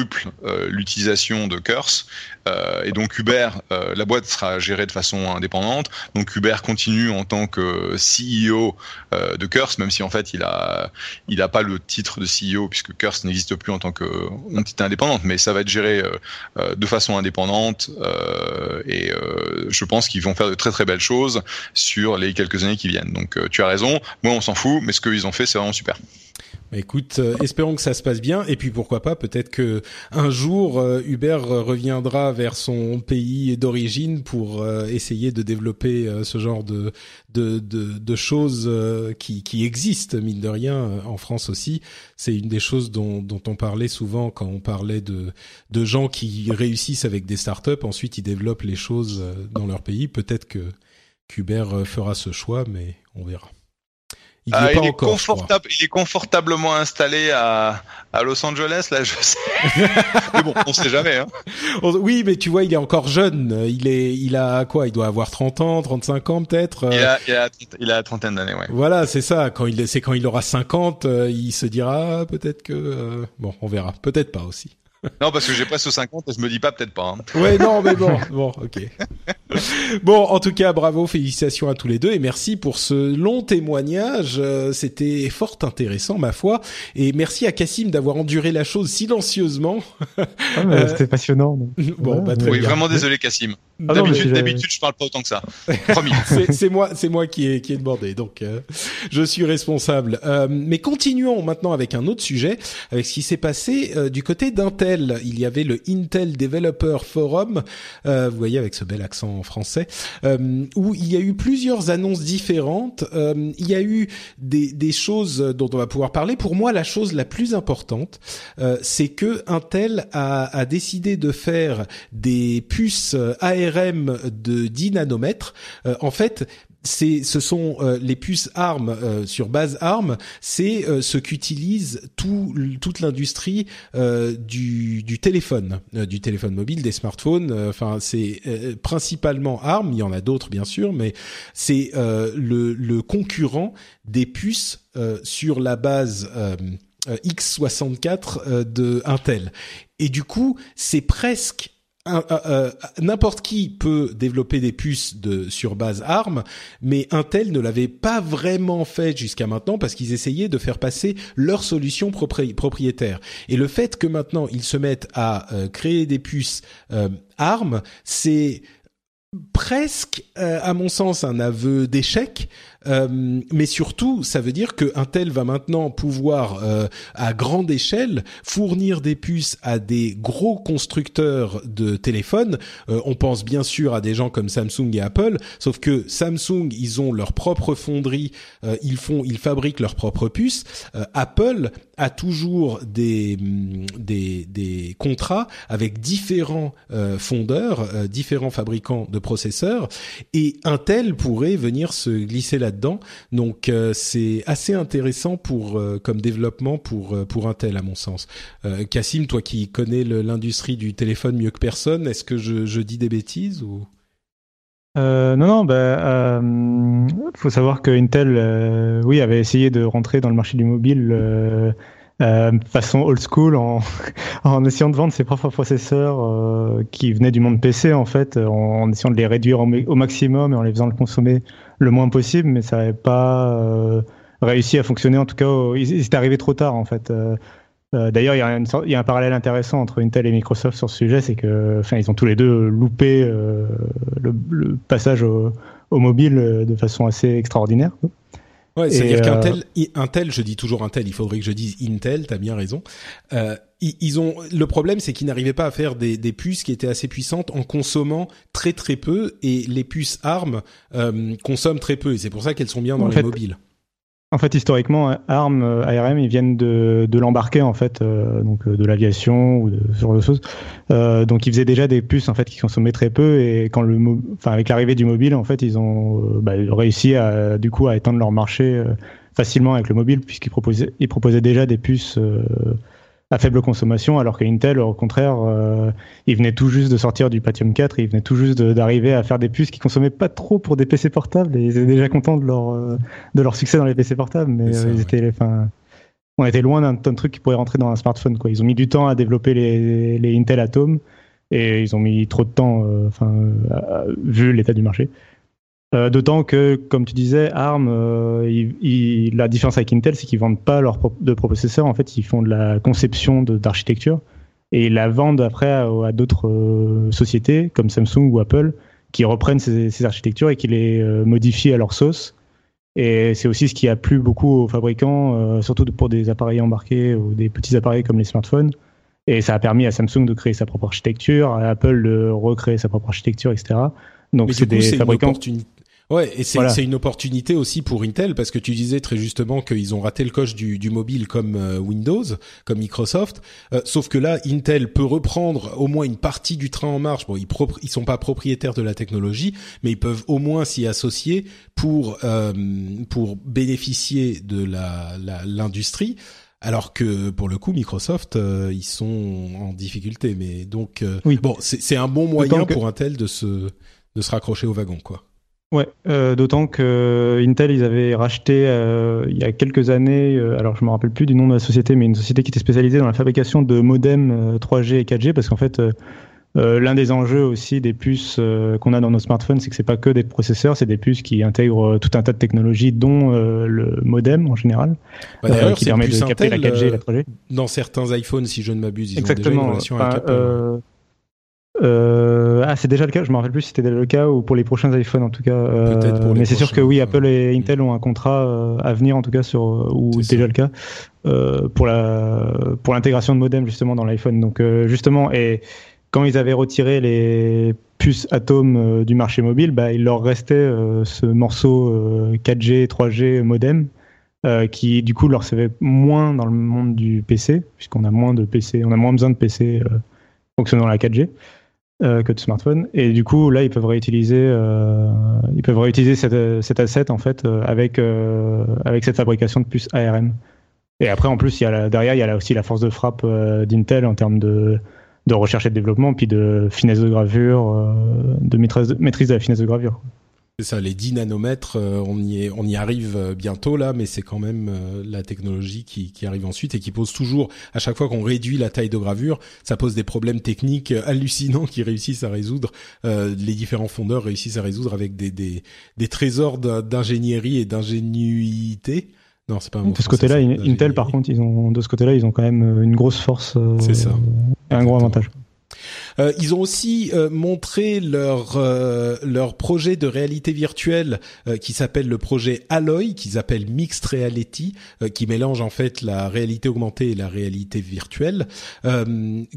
euh, l'utilisation de Curse. Euh, et donc Uber, euh, la boîte sera gérée de façon indépendante. Donc Uber continue en tant que CEO de Curse, même si en fait il a il a pas le titre de CEO puisque Curse n'existe plus en tant que entité indépendante, mais ça va être géré de façon indépendante. et je pense qu'ils vont faire de très très belles choses sur les quelques années qui viennent. Donc tu as raison. Moi on s'en fout, mais ce qu'ils ont fait c'est vraiment super. Bah, écoute, euh, espérons que ça se passe bien. Et puis pourquoi pas, peut-être que un jour euh, Uber reviendra vers son pays d'origine pour euh, essayer de développer ce genre de de, de, de choses qui, qui existent mine de rien en France aussi. C'est une des choses dont, dont on parlait souvent quand on parlait de de gens qui réussissent avec des startups. Ensuite, ils développent les choses dans leur pays. Peut-être que qu'Uber fera ce choix, mais on verra. Il, est, ah, confortable, il est confortablement installé à, à Los Angeles, là, je sais. mais bon, on sait jamais. Hein. Oui, mais tu vois, il est encore jeune. Il est, il a quoi Il doit avoir 30 ans, 35 ans peut-être. Il a, il a, il a trentaine d'années, ouais. Voilà, c'est ça. Quand il, c'est quand il aura 50, euh, il se dira ah, peut-être que. Euh, bon, on verra. Peut-être pas aussi. Non, parce que j'ai presque 50 et je me dis pas peut-être pas. Hein. Ouais, non, mais bon, bon, ok. Bon, en tout cas, bravo, félicitations à tous les deux et merci pour ce long témoignage. Euh, c'était fort intéressant, ma foi. Et merci à Cassim d'avoir enduré la chose silencieusement. Ah, euh, c'était passionnant. Bon, bah, très oui, vraiment désolé, Cassim. Ah d'habitude, d'habitude, je parle pas autant que ça. Promis. c'est moi, c'est moi qui ai qui ai demandé, donc euh, je suis responsable. mais continuons maintenant avec un autre sujet, avec ce qui s'est passé du côté d'Intel. Il y avait le Intel Developer Forum, euh, vous voyez avec ce bel accent français, euh, où il y a eu plusieurs annonces différentes. Euh, il y a eu des, des, choses dont on va pouvoir parler. Pour moi, la chose la plus importante, c'est que Intel a, a, décidé de faire des puces De 10 nanomètres. en fait, c'est ce sont euh, les puces ARM euh, sur base ARM, c'est euh, ce qu'utilise tout toute l'industrie du, téléphone, du téléphone mobile, des smartphones. Enfin, c'est principalement ARM. Il y en a d'autres bien sûr, mais c'est le, le, concurrent des puces sur la base x64 de Intel. Et du coup, c'est presque euh, n'importe qui peut développer des puces de sur base ARM, mais Intel ne l'avait pas vraiment fait jusqu'à maintenant parce qu'ils essayaient de faire passer leur solution propriétaire. Et le fait que maintenant ils se mettent à euh, créer des puces euh, ARM, c'est presque, à mon sens, un aveu d'échec euh, mais surtout, ça veut dire que Intel va maintenant pouvoir, euh, à grande échelle, fournir des puces à des gros constructeurs de téléphones. Euh, on pense bien sûr à des gens comme Samsung et Apple, sauf que Samsung, ils ont leur propre fonderie, ils font, ils fabriquent leurs propres puces. Apple a toujours des, mm, des, des contrats avec différents fondeurs, différents fabricants de processeurs, et Intel pourrait venir se glisser là dedans Donc euh, c'est assez intéressant pour euh, comme développement pour euh, pour Intel à mon sens. Cassim, toi qui connais l'industrie du téléphone mieux que personne, est-ce que je, dis des bêtises ou? Non, non, bah, faut savoir que Intel, oui, avait essayé de rentrer dans le marché du mobile façon old school en, en essayant de vendre ses propres processeurs qui venaient du monde PC en fait, en, essayant de les réduire au, maximum et en les faisant le consommer le moins possible, mais ça n'avait pas euh, réussi à fonctionner. En tout cas, ils, étaient arrivés trop tard en fait. Euh, D'ailleurs, il y, a il y a un parallèle intéressant entre Intel et Microsoft sur ce sujet, c'est que, enfin, ils ont tous les deux loupé le, le, passage au, au, mobile de façon assez extraordinaire. Ouais, c'est-à-dire qu'Intel, Intel, je dis toujours Intel, il faudrait que je dise Intel, t'as bien raison. Euh, ils, ont le problème, c'est qu'ils n'arrivaient pas à faire des, des, puces qui étaient assez puissantes en consommant très très peu, et les puces ARM euh, consomment très peu, et c'est pour ça qu'elles sont bien dans les mobiles. En fait, historiquement, ARM, euh, ARM, ils viennent de, de l'embarquer en fait, euh, donc de l'aviation ou de ce genre de choses. Euh, donc, ils faisaient déjà des puces en fait qui consommaient très peu et quand le, enfin, avec l'arrivée du mobile, en fait, ils ont bah, réussi à du coup à étendre leur marché facilement avec le mobile puisqu'ils proposaient, ils proposaient déjà des puces à faible consommation, alors qu'Intel, au contraire, euh, il venait tout juste de sortir du Pentium 4, il venait tout juste d'arriver à faire des puces qui consommaient pas trop pour des PC portables, et ils étaient déjà contents de leur, euh, de leur succès dans les PC portables, mais euh, ils étaient, enfin, on était loin d'un truc qui pourrait rentrer dans un smartphone, quoi. Ils ont mis du temps à développer les, les Intel Atom, et ils ont mis trop de temps, enfin, vu l'état du marché. Euh, d'autant que, comme tu disais, ARM, euh, la différence avec Intel, c'est qu'ils vendent pas leur de processeurs. En fait, ils font de la conception d'architecture et ils la vendent après à, d'autres euh, sociétés comme Samsung ou Apple qui reprennent ces, architectures et qui les modifient à leur sauce. Et c'est aussi ce qui a plu beaucoup aux fabricants, surtout pour des appareils embarqués ou des petits appareils comme les smartphones. Et ça a permis à Samsung de créer sa propre architecture, à Apple de recréer sa propre architecture, etc. Donc c'est des fabricants. Ouais, et c'est une opportunité aussi pour Intel parce que tu disais très justement qu'ils ont raté le coche du, du mobile comme euh, Windows, comme Microsoft. Euh, sauf que là, Intel peut reprendre au moins une partie du train en marche. Bon, ils ils sont pas propriétaires de la technologie, mais ils peuvent au moins s'y associer pour euh, pour bénéficier de la l'industrie. alors que pour le coup, Microsoft, ils sont en difficulté. Mais donc, oui. bon, c'est un bon moyen pour Intel de se de se raccrocher au wagon, quoi. Ouais, euh, d'autant que Intel, ils avaient racheté euh, il y a quelques années, euh, alors je me rappelle plus du nom de la société, mais une société qui était spécialisée dans la fabrication de modems 3G et 4G, parce qu'en fait, l'un des enjeux aussi des puces qu'on a dans nos smartphones, c'est que c'est pas que des processeurs, c'est des puces qui intègrent tout un tas de technologies, dont le modem en général, bah, qui permet de capter la 4G et la 3G. Dans certains iPhones, si je ne m'abuse, ils Exactement. ont déjà une relation avec Apple. Euh, ah, c'est déjà le cas. Je me rappelle plus si c'était déjà le cas ou pour les prochains iPhones en tout cas. Euh, mais c'est sûr que oui, Apple et Intel ont un contrat euh, à venir en tout cas sur ou déjà le cas euh, pour la pour l'intégration de modem justement dans l'iPhone. Donc justement et quand ils avaient retiré les puces Atom du marché mobile, bah, il leur restait ce morceau 4G, 3G modem. qui du coup leur servait moins dans le monde du PC puisqu'on a moins de PC, on a moins besoin de PC fonctionnant la 4G. Euh, que de smartphones. Et du coup, là, ils peuvent réutiliser, euh, ils peuvent réutiliser cet asset en fait euh, avec avec cette fabrication de puces ARM. Et après, en plus, il y a derrière, il y a aussi la force de frappe d'Intel en termes de de recherche et de développement, puis de finesse de gravure, de maîtrise, de maîtrise de la finesse de gravure. C'est ça, les 10 nanomètres, euh, on y est, on y arrive euh, bientôt là, mais c'est quand même euh, la technologie qui, qui, arrive ensuite et qui pose toujours, à chaque fois qu'on réduit la taille de gravure, ça pose des problèmes techniques hallucinants qui réussissent à résoudre. les différents fondeurs réussissent à résoudre avec des, des, des trésors d'ingénierie et d'ingénuité. Non, c'est pas un De ce côté-là, Intel, par contre, ils ont, de ce côté-là, ils ont quand même une grosse force. c'est ça. Et un gros avantage. Euh, ils ont aussi euh, montré leur euh, leur projet de réalité virtuelle qui s'appelle le projet Alloy, qu'ils appellent Mixed Reality, qui mélange en fait la réalité augmentée et la réalité virtuelle,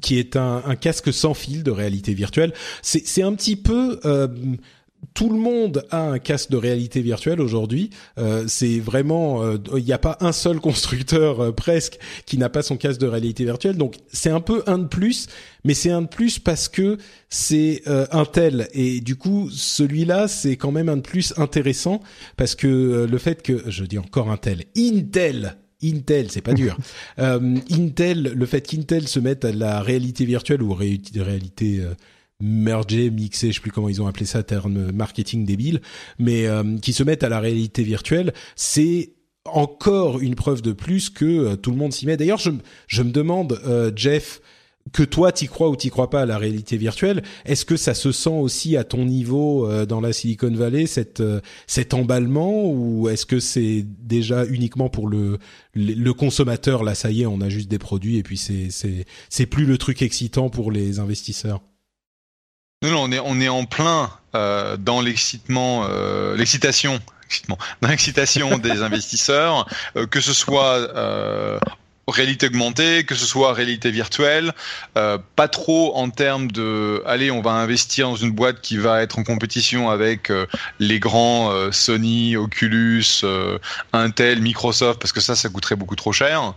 qui est un, un, casque sans fil de réalité virtuelle. C'est c'est un petit peu tout le monde a un casque de réalité virtuelle aujourd'hui. Euh, c'est vraiment, euh, il n'y a pas un seul constructeur euh, presque qui n'a pas son casque de réalité virtuelle. Donc c'est un peu un de plus, mais c'est un de plus parce que c'est Intel et du coup celui-là c'est quand même un de plus intéressant parce que le fait que, je dis encore Intel, Intel Intel, c'est pas dur. Intel, le fait qu'Intel se mette à la réalité virtuelle ou réalité merger, mixer, je sais plus comment ils ont appelé ça, terme marketing débile, mais euh, qui se mettent à la réalité virtuelle, c'est encore une preuve de plus que euh, tout le monde s'y met. D'ailleurs, je, je me demande, euh, Jeff, que toi t'y crois ou t'y crois pas à la réalité virtuelle, est-ce que ça se sent aussi à ton niveau euh, dans la Silicon Valley euh, cet emballement ou est-ce que c'est déjà uniquement pour le, le consommateur là ça y est on a juste des produits et puis c'est plus le truc excitant pour les investisseurs? Non, non, on est on est en plein euh, dans l'excitement, euh, l'excitation dans l'excitation des investisseurs, euh, que ce soit réalité augmentée, que ce soit réalité virtuelle, euh, pas trop en termes de, allez, on va investir dans une boîte qui va être en compétition avec euh, les grands euh, Sony, Oculus, Intel, Microsoft, parce que ça, ça coûterait beaucoup trop cher.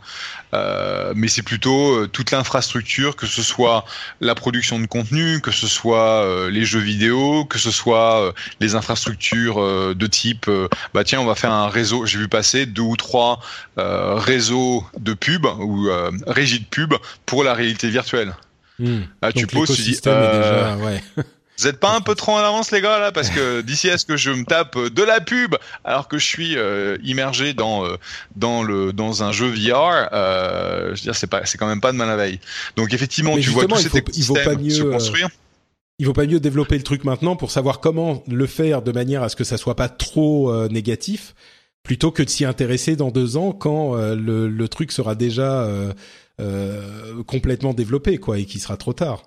Mais c'est plutôt toute l'infrastructure, que ce soit la production de contenu, que ce soit les jeux vidéo, que ce soit les infrastructures de type, bah tiens, on va faire un réseau. J'ai vu passer deux ou trois réseaux de pub ou euh, régie de pub pour la réalité virtuelle. Hmm. Ah, tu poses, tu dis, euh, ouais. Vous êtes pas un peu trop en avance les gars là parce que d'ici à ce que je me tape de la pub alors que je suis euh, immergé dans dans le dans un jeu VR, je veux dire c'est pas c'est quand même pas de mal à veille. Donc effectivement tu vois tout cet écosystème se construire. il vaut pas mieux développer le truc maintenant pour savoir comment le faire de manière à ce que ça soit pas trop négatif plutôt que de s'y intéresser dans deux ans quand euh, le, le, truc sera déjà euh, euh, complètement développé quoi et qu'il sera trop tard.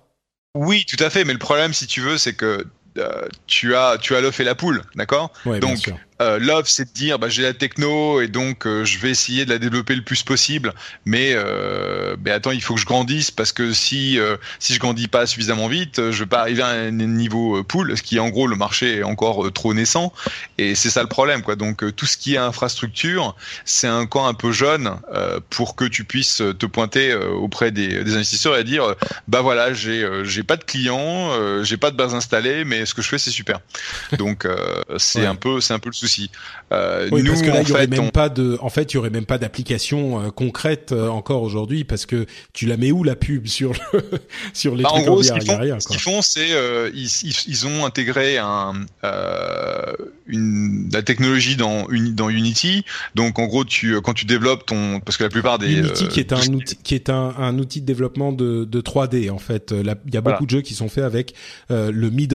Oui, tout à fait. Mais le problème, si tu veux, c'est que euh, tu as tu as l'œuf et la poule, d'accord? Ouais, Donc euh, l'offre, c'est de dire, bah, j'ai la techno et donc euh, je vais essayer de la développer le plus possible. Mais, euh, mais attends, il faut que je grandisse parce que si euh, si je grandis pas suffisamment vite, je vais pas arriver à un niveau pool, ce qui est en gros le marché est encore trop naissant. Et c'est ça le problème, quoi. Donc tout ce qui est infrastructure, c'est un camp un peu jeune pour que tu puisses te pointer auprès des, des, investisseurs et dire, bah voilà, j'ai j'ai pas de clients, j'ai pas de base installée, mais ce que je fais c'est super. Donc c'est ouais. un peu c'est un peu le souci. Euh, oui, nous, parce que là, il y aurait même pas de, en fait, il y aurait même pas d'application euh, concrète euh, encore aujourd'hui parce que tu la mets où la pub sur le, sur les bah, trucs en gros, ce qu'ils font, ce qu'ils font, c'est euh, ils, ils, ont intégré un, une, la technologie dans, dans Unity. Donc en gros, tu quand tu développes ton, parce que la plupart des Unity qui est un outil, qui est un, un outil de développement de, de 3D en fait. Il y a beaucoup voilà. de jeux qui sont faits avec le mid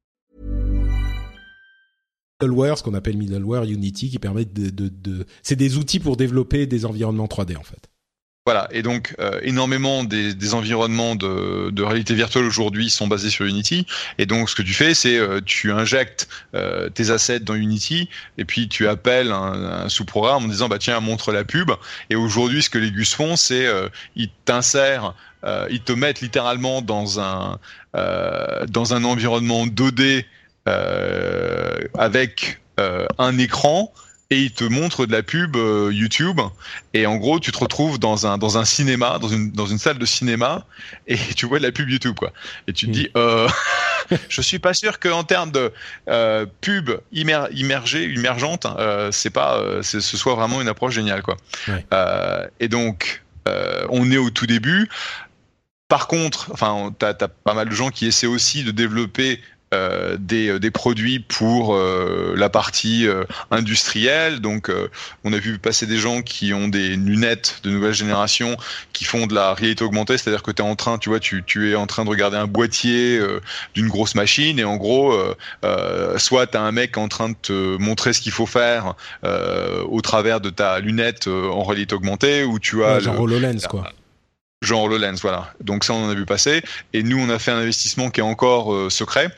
Middleware, ce qu'on appelle middleware Unity, qui permet de, de, c'est des outils pour développer des environnements 3D en fait. Voilà, et donc euh, énormément des, environnements de, réalité virtuelle aujourd'hui sont basés sur Unity. Et donc ce que tu fais, c'est euh, tu injectes euh, tes assets dans Unity et puis tu appelles un, sous-programme en disant bah tiens montre la pub. Et aujourd'hui, ce que les gus font, c'est euh, ils t'insèrent, ils te mettent littéralement dans un dans un environnement 2D avec un écran et il te montre de la pub euh, YouTube. Et en gros tu te retrouves dans un dans un cinéma dans une dans une salle de cinéma et tu vois de la pub YouTube quoi. Et tu te dis euh, je suis pas sûr que en termes de euh, pub immer, immergée immergente euh, c'est pas euh, ce soit vraiment une approche géniale quoi. Ouais. et donc on est au tout début. Par contre, enfin, t'as as pas mal de gens qui essaient aussi de développer euh, des, des, produits pour euh, la partie euh, industrielle. Donc, euh, on a vu passer des gens qui ont des lunettes de nouvelle génération qui font de la réalité augmentée, c'est-à-dire que tu es en train, tu vois, tu, tu, es en train de regarder un boîtier euh, d'une grosse machine et en gros, soit tu as un mec en train de te montrer ce qu'il faut faire au travers de ta lunette en réalité augmentée, ou tu as ouais, genre le, HoloLens, quoi genre HoloLens, voilà. Donc ça, on en a vu passer. Et nous, on a fait un investissement qui est encore secret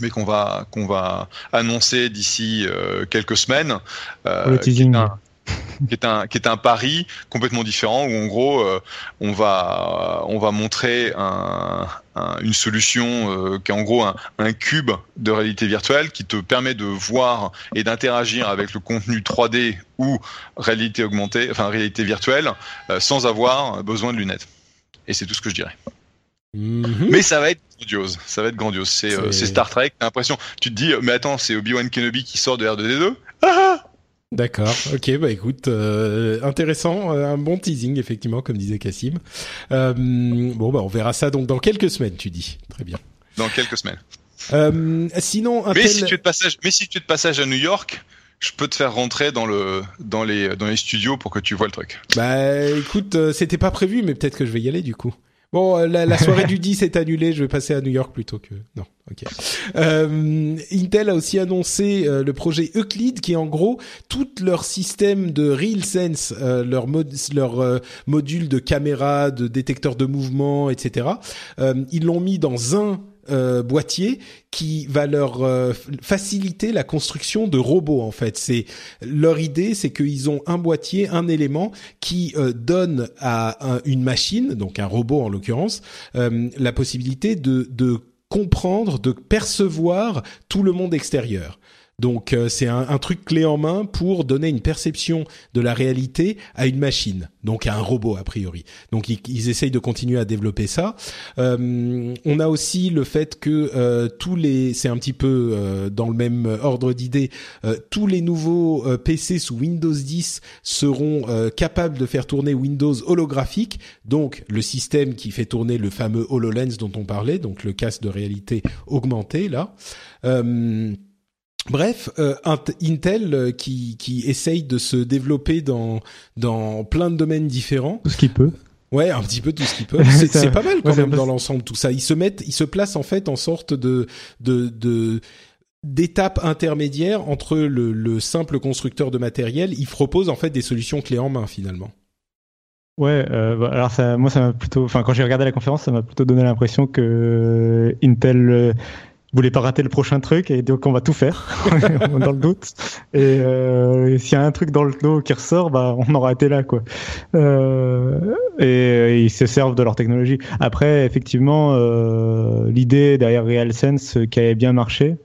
mais qu'on va qu'on va annoncer d'ici quelques semaines. le teasing qui est un qui est un pari complètement différent où en gros euh, on va on va montrer un, une solution euh, qui est en gros un, un, cube de réalité virtuelle qui te permet de voir et d'interagir avec le contenu 3D ou réalité augmentée enfin réalité virtuelle euh, sans avoir besoin de lunettes et c'est tout ce que je dirais mhm. Mais ça va être grandiose, ça va être grandiose. C'est Star Trek. T'as l'impression, tu te dis, mais attends, c'est Obi Wan Kenobi qui sort de R2D2. Ah D'accord. Ok. Bah écoute, euh, intéressant, euh, un bon teasing effectivement, comme disait Cassim. Euh, bon bah on verra ça donc dans quelques semaines, tu dis. Très bien. Dans quelques semaines. Euh, sinon, mais si tu es de passage, mais si tu es de passage à New York, je peux te faire rentrer dans le dans les dans les studios pour que tu vois le truc. Bah écoute, c'était pas prévu, mais peut-être que je vais y aller du coup. Bon, euh, la, la soirée du 10 est annulée. Je vais passer à New York plutôt que non. Ok. Euh, Intel a aussi annoncé euh, le projet Euclid, qui est en gros tout leur système de RealSense, euh, leur, mod leur module de caméra, de détecteur de mouvement, etc. ils l'ont mis dans un euh, boîtier qui va leur euh, faciliter la construction de robots en fait. C'est leur idée, c'est qu'ils ont un boîtier, un élément qui euh, donne à une machine, donc un robot en l'occurrence, la possibilité de, de comprendre, de percevoir tout le monde extérieur. Donc euh, c'est un, un, truc clé en main pour donner une perception de la réalité à une machine, donc à un robot a priori. Donc ils, ils essayent de continuer à développer ça. Euh, on a aussi le fait que euh, tous les, c'est un petit peu euh, dans le même ordre d'idée, tous les nouveaux PC sous Windows 10 seront capables de faire tourner Windows holographique, donc le système qui fait tourner le fameux HoloLens dont on parlait, donc le casque de réalité augmentée là. Bref, euh, Intel euh, qui, qui essaye de se développer dans, dans plein de domaines différents. Tout ce qu'il peut. Ouais, un petit peu tout ce qu'il peut. C'est pas mal quand même dans l'ensemble tout ça. Ils se mettent, ils se placent en fait en sorte de de, de d'étape intermédiaire entre le, le, simple constructeur de matériel. Ils proposent en fait des solutions clés en main finalement. Ouais, euh, bah, alors ça, moi ça m'a plutôt, enfin quand j'ai regardé la conférence, ça m'a plutôt donné l'impression que Intel voulez pas rater le prochain truc et donc on va tout faire dans le doute. Et, euh, s'il y a un truc dans le dos qui ressort, bah on aura été là quoi. Euh, et, ils se servent de leur technologie. Après, effectivement, euh, l'idée derrière RealSense qui avait bien marché,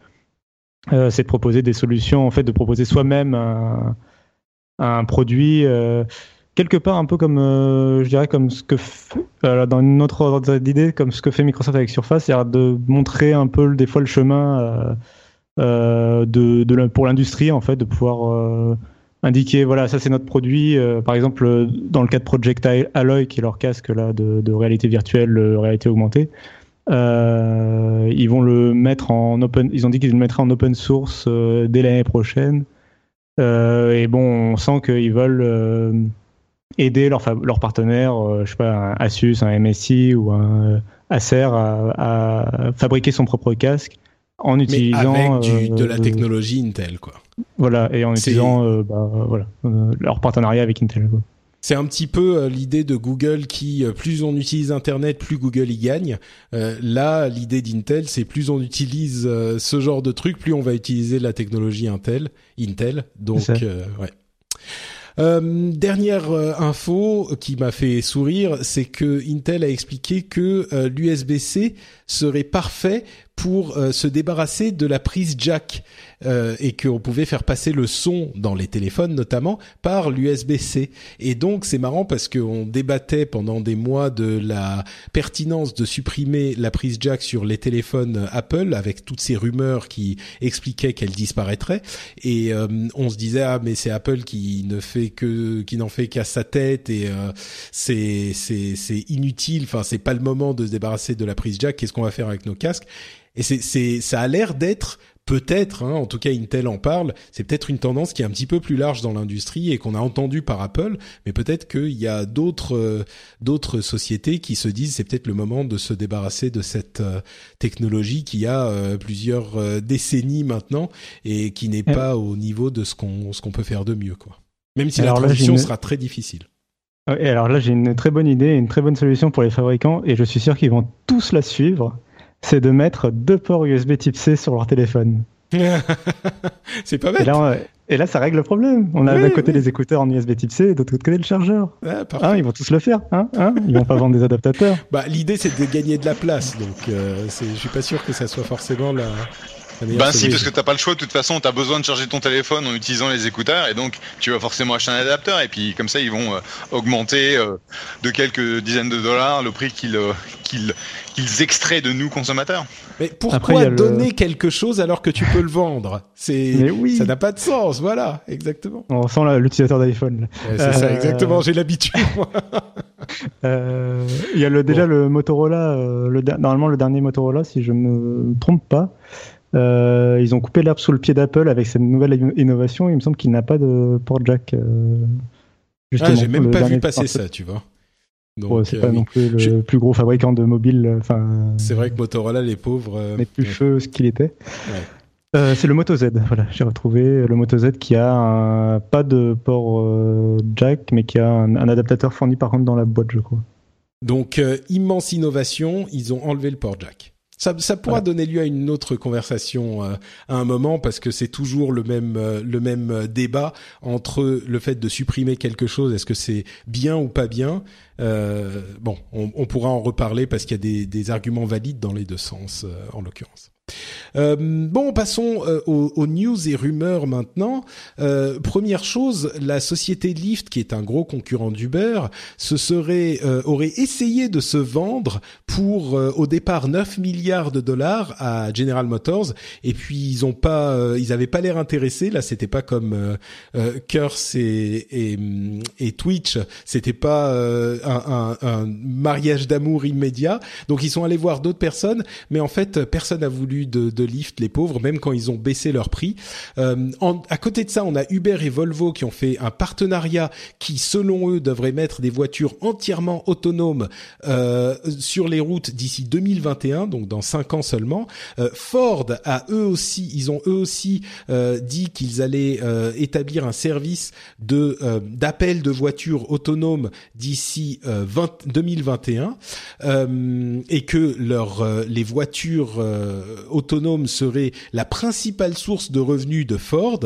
euh, c'est de proposer des solutions, en fait, de proposer soi-même un, un produit. Quelque part un peu comme euh, je dirais comme ce que euh, dans une autre ordre d'idée comme ce que fait Microsoft avec Surface c'est-à-dire de montrer un peu des fois le chemin euh, de, pour l'industrie en fait de pouvoir indiquer voilà ça c'est notre produit par exemple dans le cas de Project Alloy qui est leur casque là de, de réalité virtuelle réalité augmentée ils vont le mettre en open ils ont dit qu'ils le mettraient en open source dès l'année prochaine. Et bon on sent qu'ils veulent aider leurs leur partenaires, euh, je sais pas, un Asus, un MSI ou un euh, Acer à, fabriquer son propre casque en utilisant avec de la euh, technologie Intel, quoi. Voilà, et en utilisant bah, voilà, leur partenariat avec Intel. C'est un petit peu l'idée de Google qui, plus on utilise Internet, plus Google y gagne. là, l'idée d'Intel, c'est plus on utilise ce genre de truc, plus on va utiliser la technologie Intel. Intel, donc ouais. Euh, dernière euh, info qui m'a fait sourire, c'est que Intel a expliqué que euh, l'USB-C serait parfait pour euh, se débarrasser de la prise jack euh, et qu'on pouvait faire passer le son dans les téléphones notamment par l'USB-C. Et donc c'est marrant parce qu'on débattait pendant des mois de la pertinence de supprimer la prise jack sur les téléphones Apple avec toutes ces rumeurs qui expliquaient qu'elle disparaîtrait. Et euh, on se disait ah mais c'est Apple qui ne fait que qui n'en fait qu'à sa tête et c'est c'est c'est inutile. Enfin c'est pas le moment de se débarrasser de la prise jack. Qu'est-ce qu'on va faire avec nos casques? Et c'est, ça a l'air d'être peut-être, hein, en tout cas Intel en parle, c'est peut-être une tendance qui est un petit peu plus large dans l'industrie et qu'on a entendu par Apple, mais peut-être qu'il y a d'autres euh, d'autres sociétés qui se disent c'est peut-être le moment de se débarrasser de cette euh, technologie qui a euh, plusieurs décennies maintenant et qui n'est pas au niveau de ce qu'on ce qu'on peut faire de mieux quoi. Même si la transition sera très difficile. Et alors là, j'ai une très bonne idée, une très bonne solution pour les fabricants, et je suis sûr qu'ils vont tous la suivre. C'est de mettre deux ports USB Type C sur leur téléphone. c'est pas bête. Et là, et là, ça règle le problème. On a d'un côté les écouteurs en USB Type C, et de l'autre côté le chargeur. Hein, ils vont tous le faire. Hein, hein ils vont pas vendre des adaptateurs. Bah, l'idée, c'est de gagner de la place. Donc, euh, je suis pas sûr que ça soit forcément la. Ben si, parce que t'as pas le choix. De toute façon, t'as besoin de charger ton téléphone en utilisant les écouteurs, et donc tu vas forcément acheter un adapteur. Et puis comme ça, ils vont euh, augmenter euh, de quelques dizaines de dollars le prix qu'ils euh, qu'ils qu'ils extraient de nous consommateurs. Mais pourquoi donner quelque chose alors que tu peux le vendre? C'est oui. ça n'a pas de sens. Voilà, exactement. On sent l'utilisateur d'iPhone. c'est ça, exactement. J'ai l'habitude. Il y a le, déjà le Motorola, le, normalement le dernier Motorola, si je me trompe pas. Euh, ils ont coupé l'herbe sous le pied d'Apple avec cette nouvelle innovation. Il me semble qu'il n'a pas de port jack. Euh, ah, j'ai même pas vu passer ça, tu vois. c'est euh, pas non plus le plus gros fabricant de mobile. Enfin, c'est vrai que Motorola, les pauvres, n'est plus feu ce qu'il était. c'est le Moto Z, voilà, j'ai retrouvé le Moto Z qui a un, pas de port jack, mais qui a un, adaptateur fourni par contre dans la boîte, je crois. Donc immense innovation, ils ont enlevé le port jack. Ça, ça pourra donner lieu à une autre conversation euh, à un moment parce que c'est toujours le même euh, le même euh, débat entre le fait de supprimer quelque chose, est-ce que c'est bien ou pas bien. bon, on, on, pourra en reparler parce qu'il y a des, des, arguments valides dans les deux sens en l'occurrence. Euh, bon, passons euh, aux, news et rumeurs maintenant. Euh, première chose, la société Lyft, qui est un gros concurrent d'Uber, se serait aurait essayé de se vendre pour au départ 9 milliards de dollars à General Motors, et puis ils ont pas, ils avaient pas l'air intéressés. Là, c'était pas comme Curse et, et, et Twitch, c'était pas un, un, un mariage d'amour immédiat. Donc ils sont allés voir d'autres personnes, mais en fait personne n'a voulu de, de Lyft, les pauvres, même quand ils ont baissé leur prix. Euh, à côté de ça, on a Uber et Volvo qui ont fait un partenariat qui, selon eux, devrait mettre des voitures entièrement autonomes euh, sur les routes d'ici 2021, donc dans cinq ans seulement. Euh, Ford a eux aussi, ils ont eux aussi dit qu'ils allaient établir un service de d'appel de voitures autonomes d'ici 2021 et que les voitures autonome serait la principale source de revenus de Ford.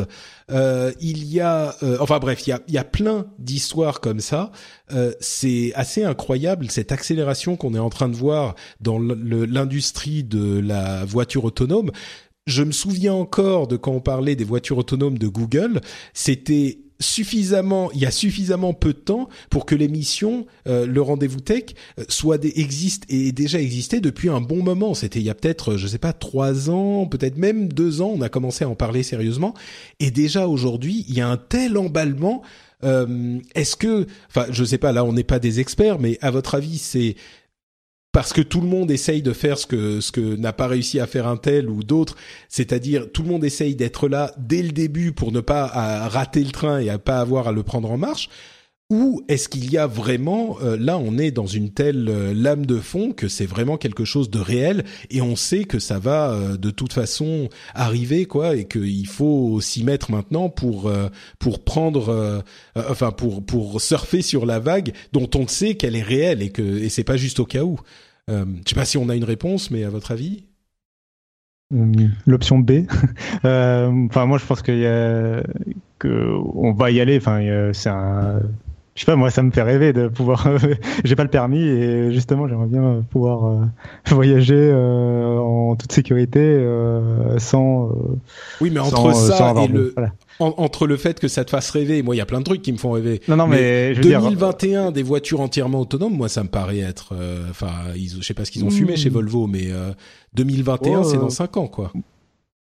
Euh, il y a, euh, enfin bref, il y a, il y a plein d'histoires comme ça. Euh, c'est assez incroyable cette accélération qu'on est en train de voir dans l'industrie de la voiture autonome. Je me souviens encore de quand on parlait des voitures autonomes de Google, c'était suffisamment, il y a suffisamment peu de temps pour que l'émission, euh, le rendez-vous tech, euh, soit des, existe et déjà existé depuis un bon moment. C'était il y a peut-être, je sais pas, trois ans, peut-être même deux ans, on a commencé à en parler sérieusement. Et déjà aujourd'hui, il y a un tel emballement. Euh, Est-ce que, enfin, je sais pas, là, on n'est pas des experts, mais à votre avis, c'est parce que tout le monde essaye de faire ce que ce que n'a pas réussi à faire un tel ou d'autres, c'est-à-dire tout le monde essaye d'être là dès le début pour ne pas rater le train et à pas avoir à le prendre en marche. Ou est-ce qu'il y a vraiment, euh, là on est dans une telle euh, lame de fond que c'est vraiment quelque chose de réel et on sait que ça va euh, de toute façon arriver quoi et qu'il faut s'y mettre maintenant pour pour prendre, enfin pour pour surfer sur la vague dont on sait qu'elle est réelle et que et c'est pas juste au cas où. Je sais pas si on a une réponse, mais à votre avis? L'option B. Enfin moi je pense qu'il y a que on va y aller. Enfin c'est un je sais pas, moi, ça me fait rêver de pouvoir. J'ai pas le permis et justement, j'aimerais bien pouvoir euh, voyager euh, en toute sécurité euh, sans. oui, mais entre ça et le. entre le fait que ça te fasse rêver, moi il y a plein de trucs qui me font rêver. Non non mais, mais 2021 des voitures entièrement autonomes, moi ça me paraît être, enfin je sais pas ce qu'ils ont fumé chez Volvo, mais 2021 c'est dans 5 ans quoi.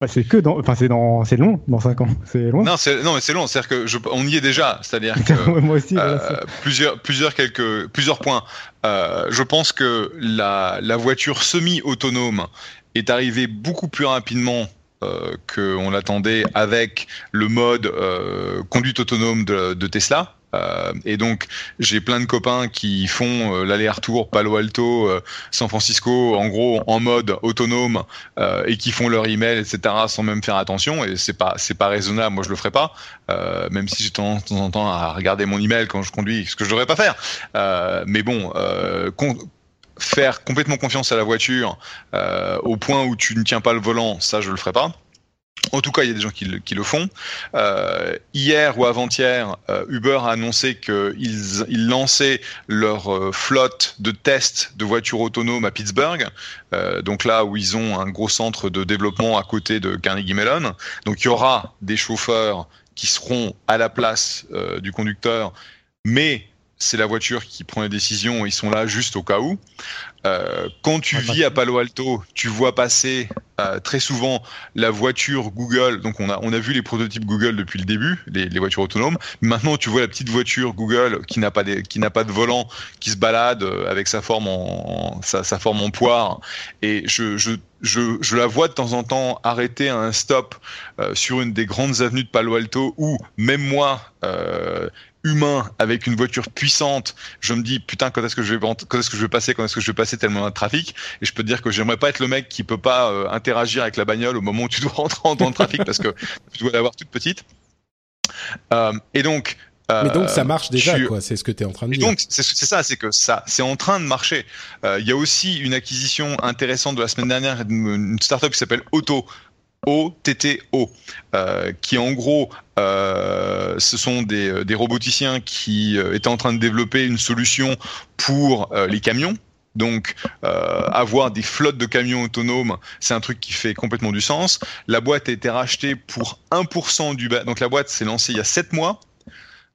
Bah, c'est que dans, enfin c'est dans, c'est long dans 5 ans, c'est loin. Non, c'est non mais c'est long, c'est-à-dire que je, on y est déjà, c'est-à-dire que moi aussi, euh, plusieurs, plusieurs quelques, plusieurs points. Euh, je pense que la, la voiture semi-autonome est arrivée beaucoup plus rapidement euh, qu'on l'attendait avec le mode euh, conduite autonome de, de Tesla Euh, et donc, j'ai plein de copains qui font euh, l'aller-retour Palo Alto, euh, San Francisco, en gros en mode autonome et qui font leur email, etc., sans même faire attention. Et c'est pas c'est pas raisonnable. Moi, je le ferai pas, même si j'ai tendance de temps en temps à regarder mon email quand je conduis, ce que je devrais pas faire. mais bon, faire complètement confiance à la voiture au point où tu ne tiens pas le volant, ça, je le ferai pas. En tout cas, il y a des gens qui le, font. Euh, hier ou avant-hier, euh, Uber a annoncé qu'ils ils lançaient leur euh, flotte de tests de voitures autonomes à Pittsburgh, donc là où ils ont un gros centre de développement à côté de Carnegie Mellon. Donc il y aura des chauffeurs qui seront à la place du conducteur, mais c'est la voiture qui prend les décisions, ils sont là juste au cas où. Euh, quand tu vis à Palo Alto, tu vois passer euh, très souvent la voiture Google. Donc on a on a vu les prototypes Google depuis le début, les, les voitures autonomes. Maintenant tu vois la petite voiture Google qui n'a pas des, qui n'a pas de volant, qui se balade euh, avec sa forme en, sa, sa, forme en poire. Et je, je je, je, la vois de temps en temps arrêter à un stop euh, sur une des grandes avenues de Palo Alto où même moi, humain avec une voiture puissante, je me dis putain quand est-ce que je vais quand est-ce que je vais passer, quand est-ce que je vais passer tellement de trafic? Et je peux te dire que j'aimerais pas être le mec qui peut pas euh, interagir avec la bagnole au moment où tu dois rentrer dans le trafic parce que tu dois l'avoir toute petite. Euh, et donc euh, mais donc ça marche déjà, quoi. C'est ce que tu es en train de dire. Donc c'est ça, c'est que ça, c'est en train de marcher. Euh, il y a aussi une acquisition intéressante de la semaine dernière, une startup qui s'appelle Auto. OTTO, euh, qui en gros, euh, ce sont des, euh, des roboticiens qui euh, étaient en train de développer une solution pour euh, les camions. Donc, euh, avoir des flottes de camions autonomes, c'est un truc qui fait complètement du sens. La boîte a été rachetée pour 1% du... Donc, la boîte s'est lancée il y a 7 mois.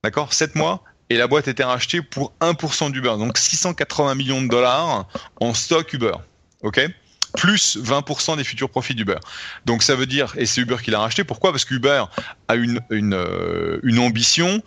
D'accord? 7 mois. Et la boîte a été rachetée pour 1% d'Uber. Donc, 680 millions de dollars en stock Uber. OK? Plus 20% des futurs profits d'Uber. Donc ça veut dire, et c'est Uber qui l'a racheté, pourquoi? Parce qu'Uber a une, une, une ambition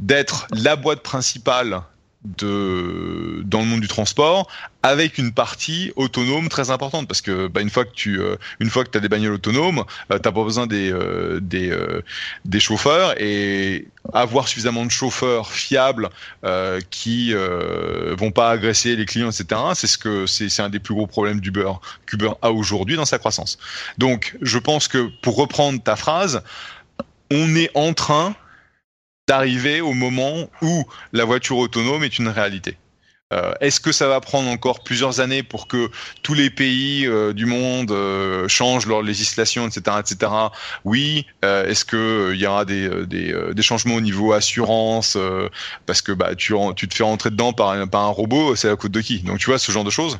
d'être la boîte principale de dans le monde du transport avec une partie autonome très importante. Parce que bah, une fois que tu euh, une fois que as des bagnoles autonomes euh, t'as pas besoin des euh, des euh, des chauffeurs. Et avoir suffisamment de chauffeurs fiables euh, qui vont pas agresser les clients etc c'est ce que c'est un des plus gros problèmes d'Uber qu'Uber a aujourd'hui dans sa croissance. Donc je pense que pour reprendre ta phrase on est en train d'arriver au moment où la voiture autonome est une réalité. Euh, Est-ce que ça va prendre encore plusieurs années pour que tous les pays euh, du monde euh, changent leur législation, etc., etc. Oui. Est-ce que il y aura des, changements au niveau assurance parce que bah tu, te fais rentrer dedans par un, par robot, c'est la faute de qui? Donc tu vois ce genre de choses.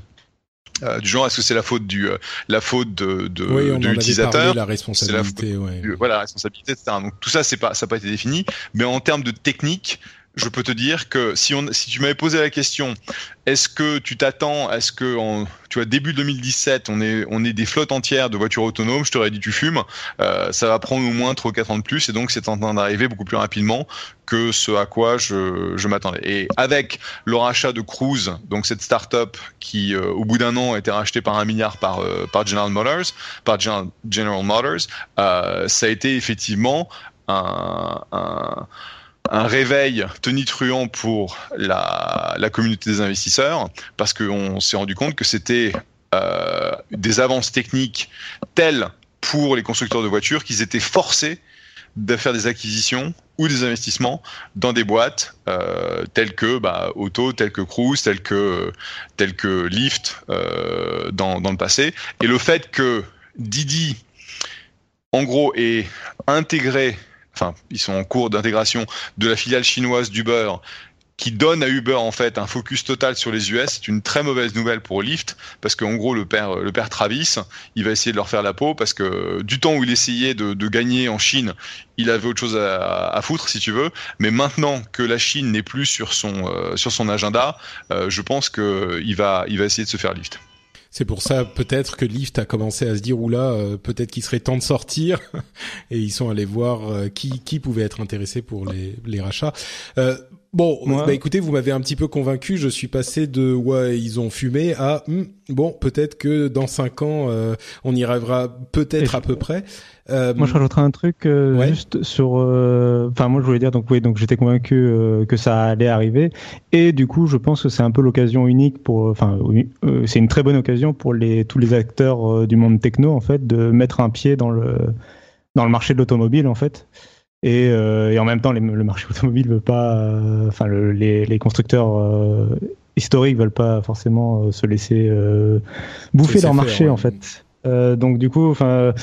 Euh, du genre est-ce que c'est la faute du euh, la faute de de, oui, de l'utilisateur la responsabilité la ouais. du, voilà la responsabilité etc donc tout ça c'est pas ça n'a pas été défini mais en termes de technique je peux te dire que si on si tu m'avais posé la question est-ce que tu t'attends est-ce que en, tu vois début 2017 on est on est des flottes entières de voitures autonomes je t'aurais dit tu fumes euh, ça va prendre au moins 3 ou 4 ans de plus et donc c'est en train d'arriver beaucoup plus rapidement que ce à quoi je, je m'attendais. Et avec le rachat de Cruise donc cette start-up qui euh, au bout d'un an a été rachetée par un milliard par euh, par General Motors par General, General Motors euh, ça a été effectivement un, un un réveil tonitruant pour la, communauté des investisseurs parce qu'on s'est rendu compte que c'était euh, des avances techniques telles pour les constructeurs de voitures qu'ils étaient forcés de faire des acquisitions ou des investissements dans des boîtes euh, telles que bah, Auto, telles que Cruise, telles que telles que Lyft euh, dans, dans le passé. Et le fait que Didi, en gros, ait intégré enfin, ils sont en cours d'intégration de la filiale chinoise d'Uber qui donne à Uber en fait un focus total sur les US, c'est une très mauvaise nouvelle pour Lyft parce qu'en gros le père le père Travis, il va essayer de leur faire la peau parce que du temps où il essayait de, gagner en Chine, il avait autre chose à, foutre si tu veux, mais maintenant que la Chine n'est plus sur son euh, agenda, euh, je pense que il va va essayer de se faire Lyft. C'est pour ça peut-être que Lyft a commencé à se dire oula, euh, peut-être qu'il serait temps de sortir et ils sont allés voir euh, qui qui pouvait être intéressé pour les les rachats. Bon, bah écoutez, vous m'avez un petit peu convaincu. Je suis passé de ouais, ils ont fumé à hmm, bon, peut-être que dans cinq ans, euh, on y arrivera peut-être à peu près. Euh, Moi, je rajouterais un truc euh, Ouais. juste sur. euh, Enfin, moi, je voulais dire donc oui, donc j'étais convaincu euh, que ça allait arriver, et du coup, je pense que c'est un peu l'occasion unique pour. Enfin, euh, c'est une très bonne occasion pour les tous les acteurs du monde techno en fait de mettre un pied dans le dans le marché de l'automobile en fait. Et, euh, et en même temps, les- le marché automobile veut pas. euh, Enfin, le- les, les constructeurs euh, historiques veulent pas forcément se laisser bouffer laisser leur faire, marché ouais. en fait. Euh, donc du coup, enfin,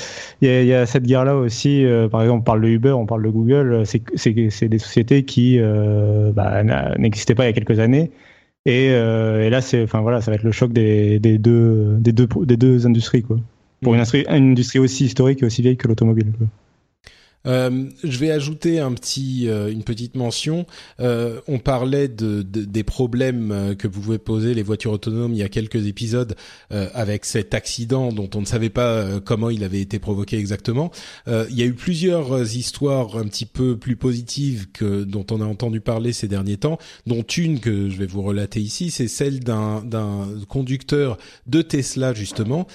il y a, il y a cette guerre-là aussi. euh, par exemple, on parle de Uber, on parle de Google. C'est des sociétés qui euh, bah, n'existaient pas il y a quelques années. Et, et là, c'est, enfin voilà, ça va être le choc des, des deux des deux des deux industries quoi. Pour une, industrie, une industrie aussi historique et aussi vieille que l'automobile. Euh, je vais ajouter un petit, euh, une petite mention. Euh, on parlait de, de- des problèmes euh, que pouvaient poser les voitures autonomes il y a quelques épisodes avec cet accident dont on ne savait pas comment il avait été provoqué exactement. Il y a eu plusieurs histoires un petit peu plus positives que dont on a entendu parler ces derniers temps, dont une que je vais vous relater ici, c'est celle d'un conducteur de Tesla justement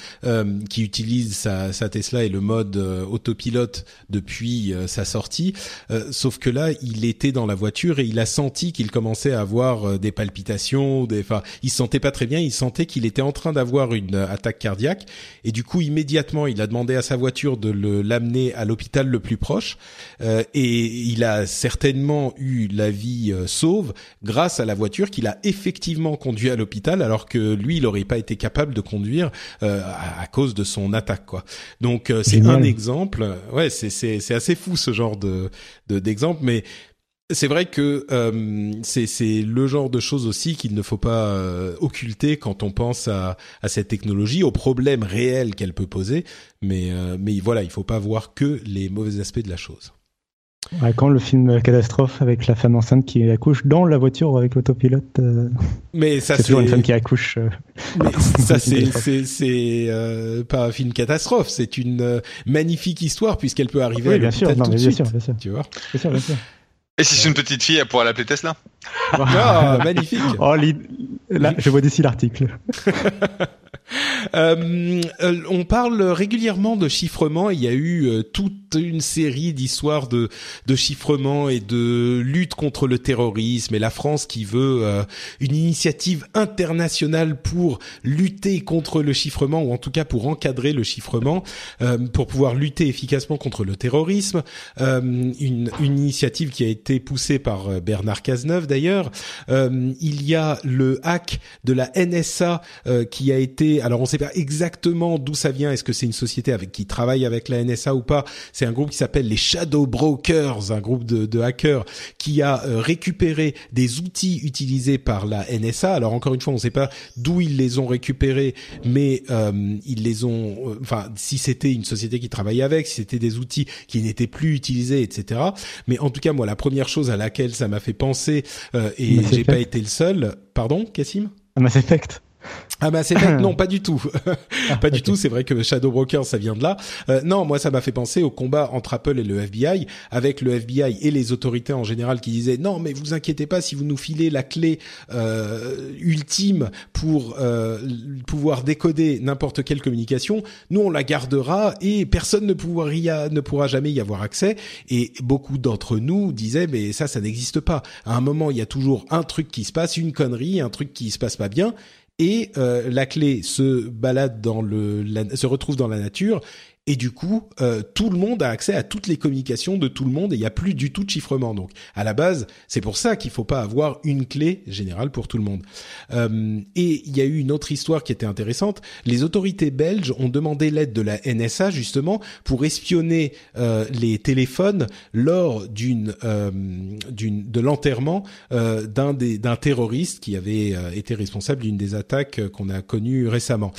qui utilise sa, sa Tesla et le mode autopilote depuis euh, sa sortie. Euh, sauf que là, il était dans la voiture et il a senti qu'il commençait à avoir euh, des palpitations, des, enfin, il se sentait pas très bien. Il sentait qu'il était en train d'avoir une attaque cardiaque et du coup, immédiatement, il a demandé à sa voiture de l'amener à l'hôpital le plus proche Euh, et il a certainement eu la vie euh, sauve grâce à la voiture qu'il a effectivement conduit à l'hôpital alors que lui, il aurait pas été capable de conduire euh, à, à cause de son attaque, quoi. Donc euh, c'est un exemple. Ouais, c'est c'est c'est assez fou ce genre de de- d'exemple, mais c'est vrai que euh, c'est le genre de choses aussi qu'il ne faut pas euh, occulter quand on pense à cette technologie, aux problèmes réels qu'elle peut poser. Mais euh, voilà, il faut pas voir que les mauvais aspects de la chose. Ouais, quand le film Catastrophe avec la femme enceinte qui accouche dans la voiture avec l'autopilote, euh, Mais ça c'est c'est toujours une femme qui accouche. euh, mais ça c'est Catastrophe. c'est c'est euh, pas un film catastrophe, c'est une magnifique histoire puisqu'elle peut arriver Oui, à bien sûr, non, tout de mais bien suite. sûr, bien sûr, Tu vois bien sûr, bien sûr. Et si c'est une petite fille, elle pourra l'appeler Tesla? Ah, magnifique. Oh, là, je vois d'ici l'article. Euh, euh, on parle régulièrement de chiffrement. Il y a eu euh, toute une série d'histoires de, de chiffrement et de lutte contre le terrorisme et la France qui veut euh, une initiative internationale pour lutter contre le chiffrement ou en tout cas pour encadrer le chiffrement, pour pouvoir lutter efficacement contre le terrorisme. Une, une initiative qui a été poussée par Bernard Cazeneuve d'ailleurs. Euh, il y a le hack de la NSA euh, qui a été, alors on sait pas exactement d'où ça vient. Est-ce que c'est une société avec qui travaille avec la NSA ou pas C'est un groupe qui s'appelle les Shadow Brokers, un groupe de, de hackers qui a euh, récupéré des outils utilisés par la NSA. Alors encore une fois, on ne sait pas d'où ils les ont récupérés, mais euh, ils les ont. euh, Enfin, si c'était une société qui travaillait avec, si c'était des outils qui n'étaient plus utilisés, etc. Mais en tout cas, moi, la première chose à laquelle ça m'a fait penser, et Mass j'ai pas été le seul. Pardon, Cassim? Mass Effect. Ah bah c'est fait. non pas du tout, pas du tout. C'est vrai que Shadow Broker ça vient de là. Euh, non, moi ça m'a fait penser au combat entre Apple et le FBI, avec le FBI et les autorités en général qui disaient non mais vous inquiétez pas si vous nous filez la clé euh, ultime pour euh, pouvoir décoder n'importe quelle communication, nous on la gardera et personne ne pourra, y a- ne pourra jamais y avoir accès. Et beaucoup d'entre nous disaient mais ça ça n'existe pas. À un moment il y a toujours un truc qui se passe, une connerie, un truc qui se passe pas bien et euh, la clé se balade dans le, se retrouve dans la nature. Et du coup, euh, tout le monde a accès à toutes les communications de tout le monde et il n'y a plus du tout de chiffrement. Donc, à la base, c'est pour ça qu'il faut pas avoir une clé générale pour tout le monde. Euh, et il y a eu une autre histoire qui était intéressante. Les autorités belges ont demandé l'aide de la NSA justement pour espionner euh, les téléphones lors d'une euh, de l'enterrement euh, d'un des d'un terroriste qui avait euh, été responsable d'une des attaques qu'on a connues récemment.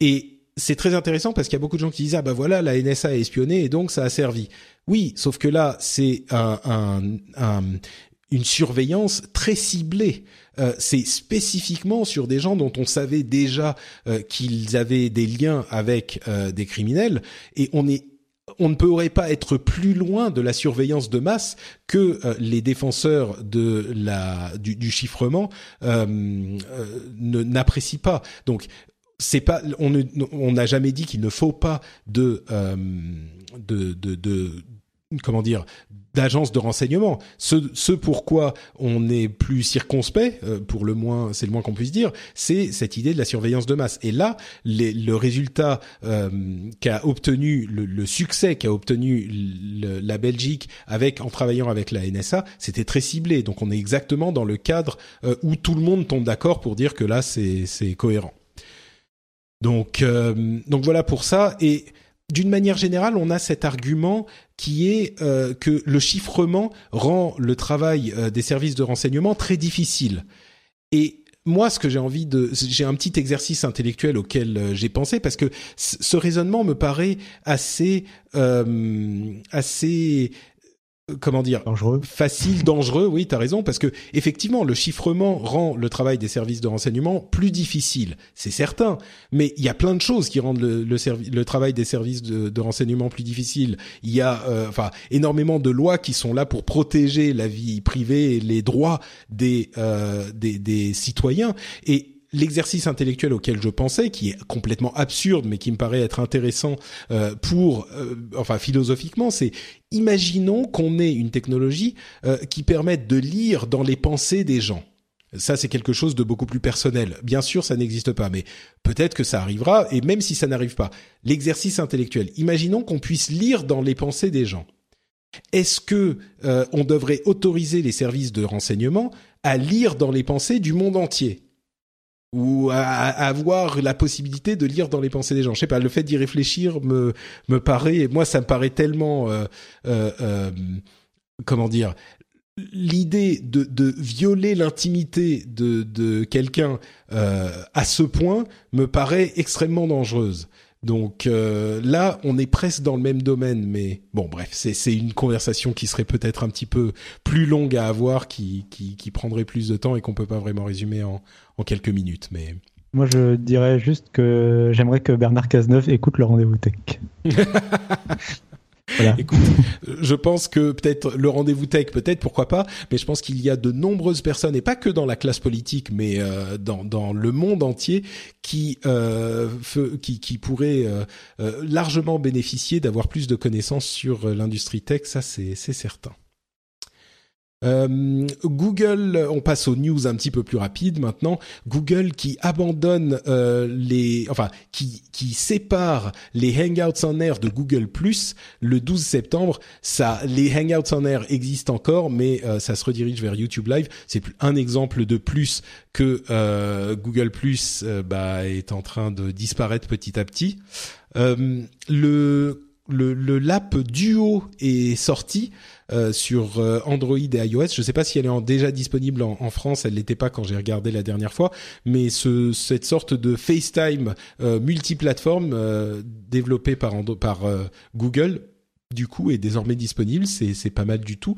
Et c'est très intéressant parce qu'il y a beaucoup de gens qui disent ah bah voilà la NSA a espionné et donc ça a servi. Oui, sauf que là c'est un, un, un- une surveillance très ciblée. Euh, c'est spécifiquement sur des gens dont on savait déjà euh, qu'ils avaient des liens avec euh, des criminels et on est on ne pourrait pas être plus loin de la surveillance de masse que les défenseurs de la du, du chiffrement n'apprécient pas. Donc c'est pas on on n'a jamais dit qu'il ne faut pas de, de, de, de comment dire d'agences de renseignement. Ce, ce pourquoi on est plus circonspect, euh, pour le moins, c'est le moins qu'on puisse dire, c'est cette idée de la surveillance de masse. Et là, les, le résultat euh, qu'a obtenu, le, succès qu'a obtenu la Belgique avec en travaillant avec la NSA, c'était très ciblé. Donc on est exactement dans le cadre euh, où tout le monde tombe d'accord pour dire que là c'est cohérent. Donc donc voilà pour ça et d'une manière générale, on a cet argument qui est euh, que le chiffrement rend le travail euh, des services de renseignement très difficile. Et moi, ce que j'ai envie de, j'ai un petit exercice intellectuel auquel euh, j'ai pensé parce que ce raisonnement me paraît assez, assez comment dire dangereux. facile dangereux oui tu as raison parce que effectivement le chiffrement rend le travail des services de renseignement plus difficile c'est certain mais il y a plein de choses qui rendent le, le, le travail des services de, de, renseignement plus difficile. Il y a euh, enfin énormément de lois qui sont là pour protéger la vie privée et les droits des euh, des, des citoyens et l'exercice intellectuel auquel je pensais, qui est complètement absurde, mais qui me paraît être intéressant euh, pour, euh, enfin philosophiquement, c'est imaginons qu'on ait une technologie euh, qui permette de lire dans les pensées des gens. Ça, c'est quelque chose de beaucoup plus personnel. Bien sûr, ça n'existe pas, mais peut-être que ça arrivera, et même si ça n'arrive pas, l'exercice intellectuel, imaginons qu'on puisse lire dans les pensées des gens. Est-ce que on devrait autoriser les services de renseignement à lire dans les pensées du monde entier? Ou à, avoir la possibilité de lire dans les pensées des gens. Je sais pas, le fait d'y réfléchir me me paraît, moi ça me paraît tellement, euh, euh, euh comment dire, l'idée de, de violer l'intimité de, de quelqu'un à ce point me paraît extrêmement dangereuse. Donc euh, là, on est presque dans le même domaine, mais bon, bref, c'est une conversation qui serait peut-être un petit peu plus longue à avoir, qui, qui, qui prendrait plus de temps et qu'on peut pas vraiment résumer en, en quelques minutes. Mais moi, je dirais juste que j'aimerais que Bernard Cazeneuve écoute le rendez-vous tech. Écoute, je pense que peut-être le rendez-vous tech, peut-être, pourquoi pas, mais je pense qu'il y a de nombreuses personnes, et pas que dans la classe politique, mais euh, dans, dans le monde entier, qui, euh, qui, qui pourraient euh, euh, largement bénéficier d'avoir plus de connaissances sur l'industrie tech, ça c'est certain. Euh, Google, on passe aux news un petit peu plus rapides maintenant. Google qui abandonne euh, les, enfin qui sépare les Hangouts en Air de Google Plus le 12 septembre. Ça, les Hangouts en Air existent encore, mais euh, ça se redirige vers YouTube Live. C'est un exemple de plus que euh, Google Plus bah, est en train de disparaître petit à petit. le le, le lap Duo est sorti. Euh, sur euh, Android et iOS. Je ne sais pas si elle est déjà disponible en, France. Elle l'était pas quand j'ai regardé la dernière fois. Mais ce, cette sorte de FaceTime euh, multiplateforme euh, développé par, par Google du coup est désormais disponible, c'est c'est pas mal du tout.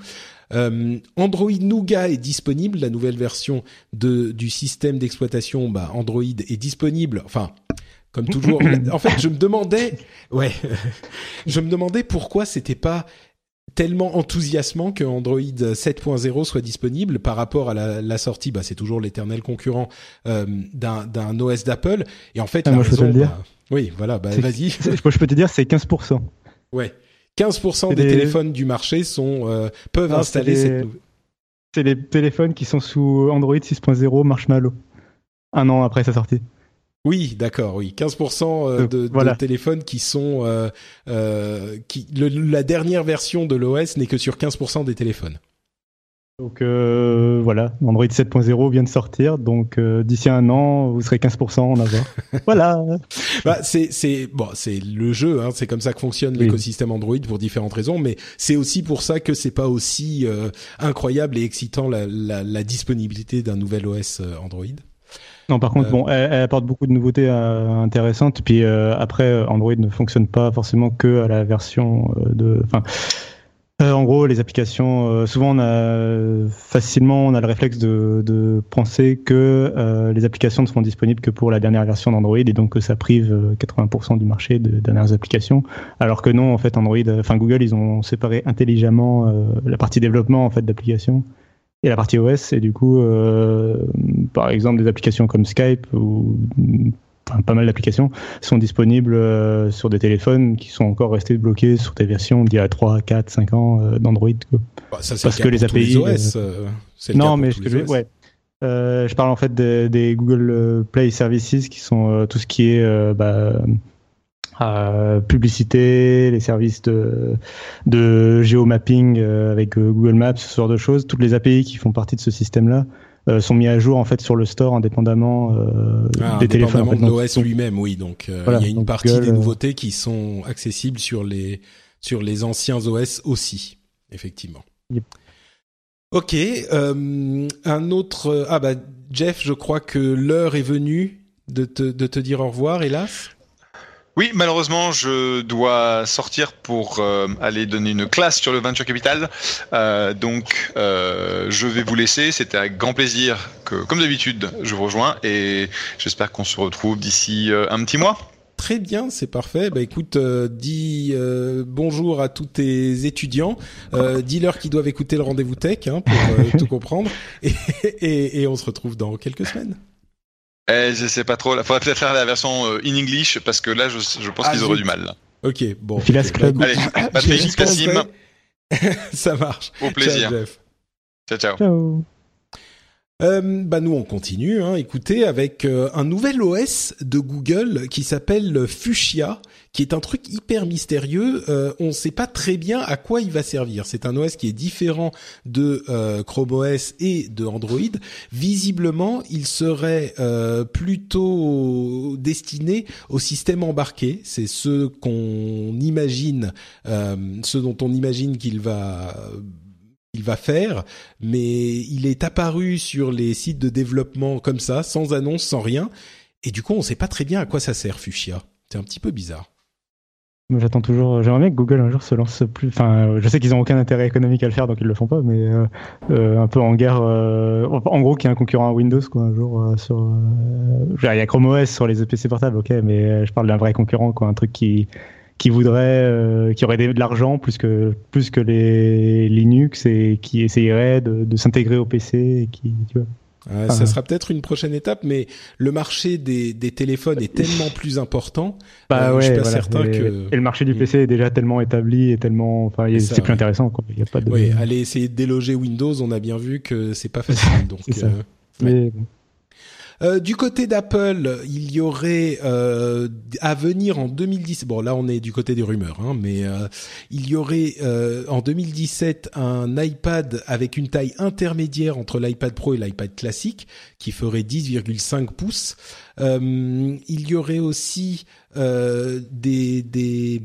Euh, Android Nougat est disponible, la nouvelle version de du système d'exploitation bah, Android est disponible. Enfin, comme toujours. en fait, je me demandais, ouais, je me demandais pourquoi c'était pas tellement enthousiasmant que Android 7.0 soit disponible par rapport à la, la sortie. Bah, c'est toujours l'éternel concurrent euh, d'un, d'un OS d'Apple. Et en fait, ah, moi, je peux te le dire. Bah, oui, voilà. Bah, vas-y. Je peux te dire, c'est 15%. Ouais. 15% des, téléphones du marché sont euh, peuvent installer cette. C'est les téléphones qui sont sous Android 6.0 Marshmallow. Un an après sa sortie. Oui, d'accord, oui. 15% euh, de, de, téléphones qui sont... Euh, euh, qui, la dernière version de l'OS n'est que sur 15% des téléphones. Donc euh, voilà, Android 7.0 vient de sortir, donc euh, d'ici un an, vous serez 15% en avoir. voilà. Bah, c'est c'est bon, c'est le jeu, hein, c'est comme ça que fonctionne l'écosystème Android pour différentes raisons, mais c'est aussi pour ça que c'est pas aussi incroyable et excitant la, la, la disponibilité d'un nouvel OS Android. Non, par contre, euh, bon, elle, apporte beaucoup de nouveautés euh, intéressantes. Puis euh, après, Android ne fonctionne pas forcément que à la version de, enfin, en gros, les applications, souvent on a facilement on a le réflexe de, de penser que les applications ne seront disponibles que pour la dernière version d'Android et donc que ça prive 80% du marché de dernières applications. Alors que non, en fait, Android, enfin Google, ils ont séparé intelligemment la partie développement en fait d'applications et la partie OS et du coup, par exemple, des applications comme Skype ou pas mal d'applications sont disponibles euh, sur des téléphones qui sont encore restés bloqués sur des versions d'il y a 3, 4, 5 ans euh, d'Android. Bah, Parce que les API. OS, euh, non, mais je, ouais. je parle en fait des, Google Play Services qui sont tout ce qui est bah, publicité, les services de, de géomapping avec Google Maps, ce genre de choses, toutes les API qui font partie de ce système-là euh, sont mis à jour en fait sur le store indépendamment euh, ah, des téléphones. de l'OS lui-même, oui. Donc euh, il y a une partie des nouveautés qui sont accessibles sur les sur les anciens OS aussi, effectivement. Ok, un autre. Ah bah Jeff, je crois que l'heure est venue de te de te dire au revoir, hélas. Oui, malheureusement, je dois sortir pour euh, aller donner une classe sur le Venture Capital. Euh, donc, euh, je vais vous laisser. C'était avec grand plaisir que, comme d'habitude, je vous rejoins et j'espère qu'on se retrouve d'ici un petit mois. Très bien, c'est parfait. Bah écoute, dis bonjour à tous tes étudiants. Dis-leur qu'ils doivent écouter le rendez-vous tech hein, pour tout comprendre. et on se retrouve dans quelques semaines. Eh, je sais pas trop. Il faudrait peut-être faire la version euh, in English parce que là, je, je pense qu'ils ah, auraient du mal. Là. Ok, bon. Club. Allez, Patrick, Cassim. Ça marche. Au plaisir. Ciao, Jeff. ciao. ciao. ciao. Euh, bah nous on continue, hein, écoutez, avec euh, un nouvel OS de Google qui s'appelle Fuchsia, qui est un truc hyper mystérieux. Euh, on ne sait pas très bien à quoi il va servir. C'est un OS qui est différent de euh, Chrome OS et de Android. Visiblement, il serait plutôt destiné au système embarqué. C'est ce qu'on imagine, ce dont on imagine qu'il va il va faire, mais il est apparu sur les sites de développement comme ça, sans annonce, sans rien. Et du coup, on ne sait pas très bien à quoi ça sert, Fuchsia. C'est un petit peu bizarre. J'attends toujours. J'aimerais bien que Google un jour se lance plus. Enfin, je sais qu'ils n'ont aucun intérêt économique à le faire, donc ils le font pas. Mais euh, euh, un peu en guerre. Euh, en gros, qu'il y ait un concurrent à Windows, quoi, un jour sur. il y a Chrome OS sur les PC portables, ok, mais je parle d'un vrai concurrent, quoi, un truc qui qui voudrait, euh, qui aurait de l'argent plus que plus que les Linux et qui essayerait de, de s'intégrer au PC et qui, tu vois. ça sera peut-être une prochaine étape, mais le marché des, des téléphones est tellement plus important. Bah euh, ouais, je suis pas certain que. Et le marché du PC est déjà tellement établi et tellement, enfin, c'est plus intéressant. Quoi. Il y a pas de. Oui, aller essayer de déloger Windows, on a bien vu que c'est pas facile. Donc. Euh, mais bon. Euh, du côté d'Apple, il y aurait euh, à venir en 2010. Bon, là on est du côté des rumeurs, hein, mais euh, il y aurait en 2017 un iPad avec une taille intermédiaire entre l'iPad Pro et l'iPad classique qui ferait 10,5 pouces. Euh, il y aurait aussi euh, des des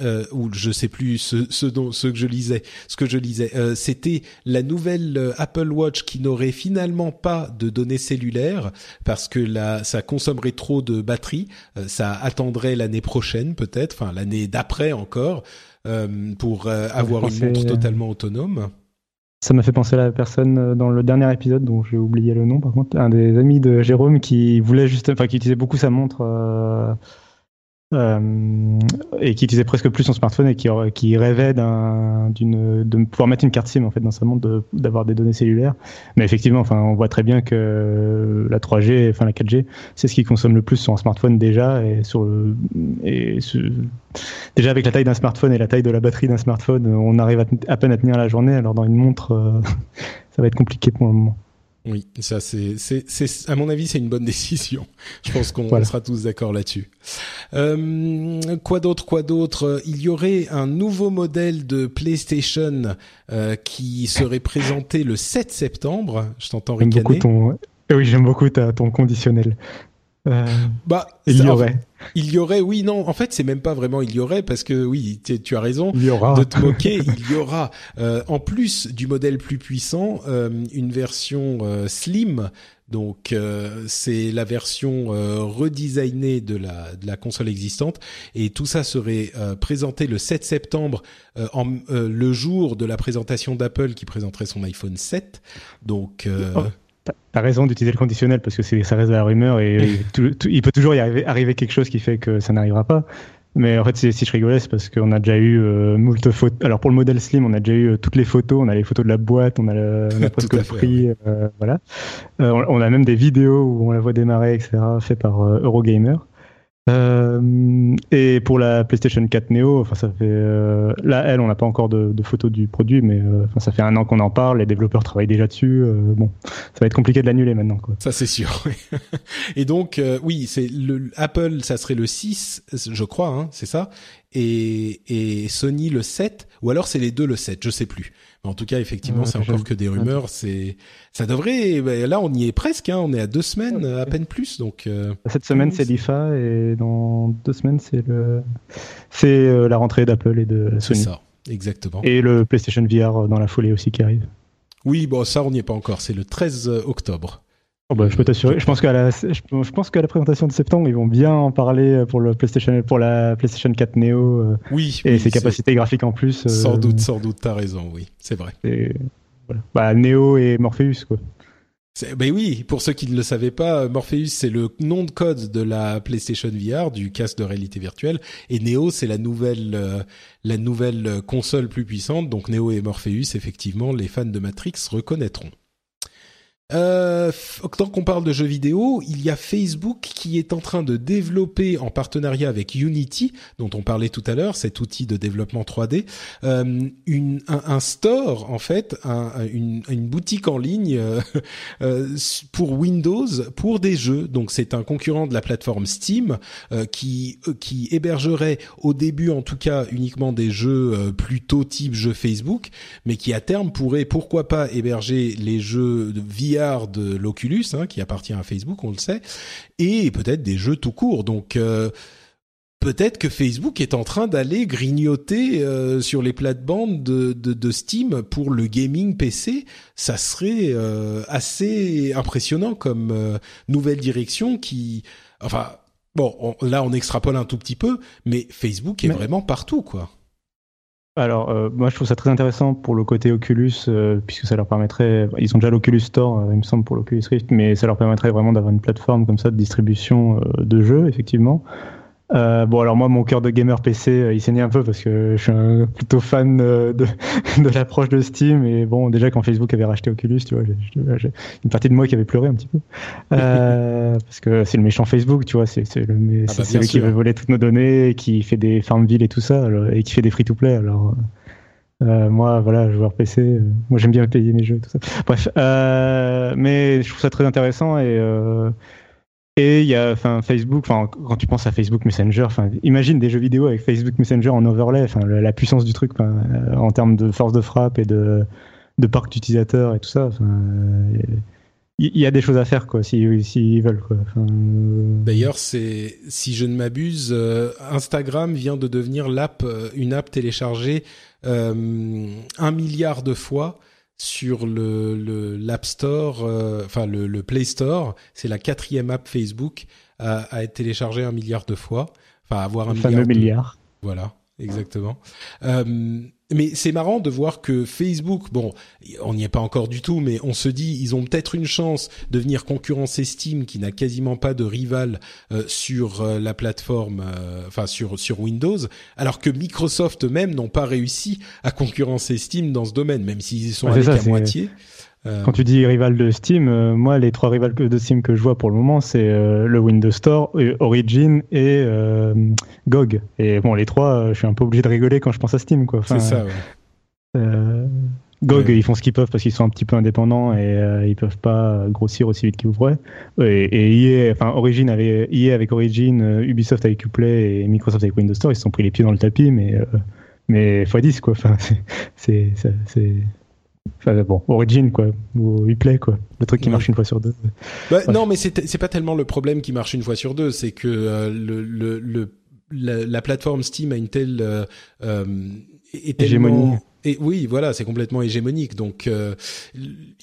euh, ou je sais plus ce, ce dont ce que je lisais ce que je lisais. Euh, c'était la nouvelle Apple Watch qui n'aurait finalement pas de données cellulaires parce que là ça consommerait trop de batterie ça attendrait l'année prochaine peut-être enfin l'année d'après encore pour avoir une montre totalement autonome ça m'a fait penser à la personne euh, dans le dernier épisode dont j'ai oublié le nom par contre, un des amis de Jérôme qui voulait juste, enfin qui utilisait beaucoup sa montre euh, et qui utilisait presque plus son smartphone et qui, qui rêvait d'une, de pouvoir mettre une carte SIM en fait dans sa montre, d'avoir des données cellulaires. Mais effectivement, enfin, on voit très bien que la 3G, enfin la 4G, c'est ce qui consomme le plus sur un smartphone déjà et sur et déjà avec la taille d'un smartphone et la taille de la batterie d'un smartphone, on arrive à, à, peine à tenir la journée. Alors dans une montre, euh, ça va être compliqué pour le moment. Oui, ça c'est, c'est, c'est, à mon avis, c'est une bonne décision. Je pense qu'on sera tous d'accord là-dessus. Euh, quoi d'autre, quoi d'autre? Il y aurait un nouveau modèle de PlayStation euh, qui serait présenté le 7 septembre. Je t'entends ricaner. Beaucoup ton... Oui, j'aime beaucoup ta, ton conditionnel. Euh, bah, il y aurait. Il y aurait, oui, non. En fait, c'est même pas vraiment il y aurait parce que oui, tu as raison il y aura. de te moquer. il y aura, euh, en plus du modèle plus puissant, euh, une version euh, slim. Donc euh, c'est la version redesignée de la de la console existante et tout ça serait présenté le 7 septembre en le jour de la présentation d'Apple qui présenterait son iPhone 7. Donc oh. T'as raison d'utiliser le conditionnel parce que ça reste de la rumeur et il peut toujours y arriver, arriver, quelque chose qui fait que ça n'arrivera pas. Mais en fait, si, je rigolais, c'est parce qu'on a déjà eu euh, moult photos. Alors pour le modèle Slim, on a déjà eu euh, toutes les photos. On a les photos de la boîte, on a, le, on a presque le prix. Euh, voilà. Euh, on, a même des vidéos où on la voit démarrer, etc., fait par Eurogamer. Euh, et pour la PlayStation 4 Neo, enfin ça fait euh, là elle on n'a pas encore de, de, photos du produit, mais euh, ça fait un an qu'on en parle, les développeurs travaillent déjà dessus. Euh, bon, ça va être compliqué de l'annuler maintenant quoi. Ça c'est sûr. et donc euh, oui, c'est le Apple, ça serait le 6, je crois, hein, c'est ça, et, et Sony le 7, ou alors c'est les deux le 7, je sais plus. En tout cas, effectivement, c'est encore que des rumeurs. C'est, ça devrait. Ben, là, on y est presque. Hein, on est à deux semaines, à peine plus. Donc euh, cette semaine, c'est l'IFA et dans deux semaines, c'est le, c'est euh, la rentrée d'Apple et de Sony. C'est ça, exactement. Et le PlayStation VR dans la foulée aussi qui arrive. Oui, bon, ça, on n'y est pas encore. C'est le 13 octobre. Oh bah, je peux t'assurer. Je pense qu'à la, je pense qu'à la présentation de septembre, ils vont bien en parler pour le PlayStation, pour la PlayStation 4 Neo. Euh, oui. Et ses capacités graphiques en plus. Sans doute, sans doute. T'as raison. Oui, c'est vrai. Voilà. Bah, Neo et Morpheus, quoi. Ben oui, pour ceux qui ne le savaient pas, Morpheus c'est le nom de code de la PlayStation VR, du casque de réalité virtuelle, et Neo c'est la nouvelle euh, la nouvelle console plus puissante. Donc Neo et Morpheus, effectivement, les fans de Matrix reconnaîtront. Euh, tant qu'on parle de jeux vidéo, il y a Facebook qui est en train de développer en partenariat avec Unity, dont on parlait tout à l'heure, cet outil de développement 3D, euh, une, un, store en fait, un, une, boutique en ligne euh, euh, pour Windows pour des jeux. Donc c'est un concurrent de la plateforme Steam qui qui hébergerait au début en tout cas uniquement des jeux plutôt type jeux Facebook, mais qui à terme pourrait pourquoi pas héberger les jeux via de l'Oculus, hein, qui appartient à Facebook, on le sait, et peut-être des jeux tout court. Donc euh, peut-être que Facebook est en train d'aller grignoter euh, sur les plates-bandes de, de, Steam pour le gaming PC. Ça serait euh, assez impressionnant comme nouvelle direction qui, enfin, bon, là on extrapole un tout petit peu, mais Facebook est vraiment partout, quoi. Alors, euh, moi, je trouve ça très intéressant pour le côté Oculus, euh, puisque ça leur permettrait. Ils ont déjà l'Oculus Store, euh, il me semble, pour l'Oculus Rift, mais ça leur permettrait vraiment d'avoir une plateforme comme ça de distribution de jeux, effectivement. Euh, bon, alors moi, mon cœur de gamer PC, euh, il saignait un peu parce que je suis un, plutôt fan euh, de, de l'approche de Steam. Et bon, déjà quand Facebook avait racheté Oculus, tu vois, j'ai une partie de moi qui avait pleuré un petit peu. Euh, parce que c'est le méchant Facebook, tu vois, c'est le, ah bah, celui qui veut voler toutes nos données, et qui fait des Farmville et tout ça, et qui fait des free-to-play. Alors, euh, moi, voilà, joueur PC, moi j'aime bien payer mes jeux, tout ça. Bref, mais je trouve ça très intéressant et et il y a, enfin, Facebook, enfin, quand tu penses à Facebook Messenger, enfin, imagine des jeux vidéo avec Facebook Messenger en overlay, la, puissance du truc, euh, en termes de force de frappe et de, de parc d'utilisateurs et tout ça. il y, a des choses à faire, quoi, s'ils si, veulent, quoi. Euh, D'ailleurs, c'est, si je ne m'abuse, euh, Instagram vient de devenir une app téléchargée un milliard de fois sur le l'App Store, euh, enfin le, le, Play Store. C'est la quatrième app Facebook à, à, être téléchargée un milliard de fois. Enfin, avoir un milliard. milliard. Voilà, exactement. Euh, mais c'est marrant de voir que Facebook, bon, on n'y est pas encore du tout, mais on se dit, ils ont peut-être une chance de venir concurrencer Steam, qui n'a quasiment pas de rival euh, sur euh, la plateforme, euh, enfin sur sur Windows, alors que Microsoft eux-mêmes n'ont pas réussi à concurrencer Steam dans ce domaine, même s'ils y sont allés qu'à moitié. Euh, Quand tu dis rival de Steam, euh, moi les trois rivales de Steam que je vois pour le moment c'est euh, le Windows Store, Origin et GOG. Et bon les trois, je suis un peu obligé de rigoler quand je pense à Steam quoi. c'est ça. Ouais. GOG ils font ce qu'ils peuvent parce qu'ils sont un petit peu indépendants et ils peuvent pas grossir aussi vite qu'ils voudraient. Et, et enfin Origin avait EA avec Origin, Ubisoft avec Uplay et Microsoft avec Windows Store, ils se sont pris les pieds dans le tapis mais mais x10 quoi. Enfin c'est c'est Enfin bon, Origin quoi, ou Uplay quoi, le truc qui marche une fois sur deux. Bah, Non, mais c'est pas tellement le problème qui marche une fois sur deux, c'est que euh, le, le, le la, la, plateforme Steam a une telle euh, euh est tellement, et oui, voilà, c'est complètement hégémonique. Donc, euh,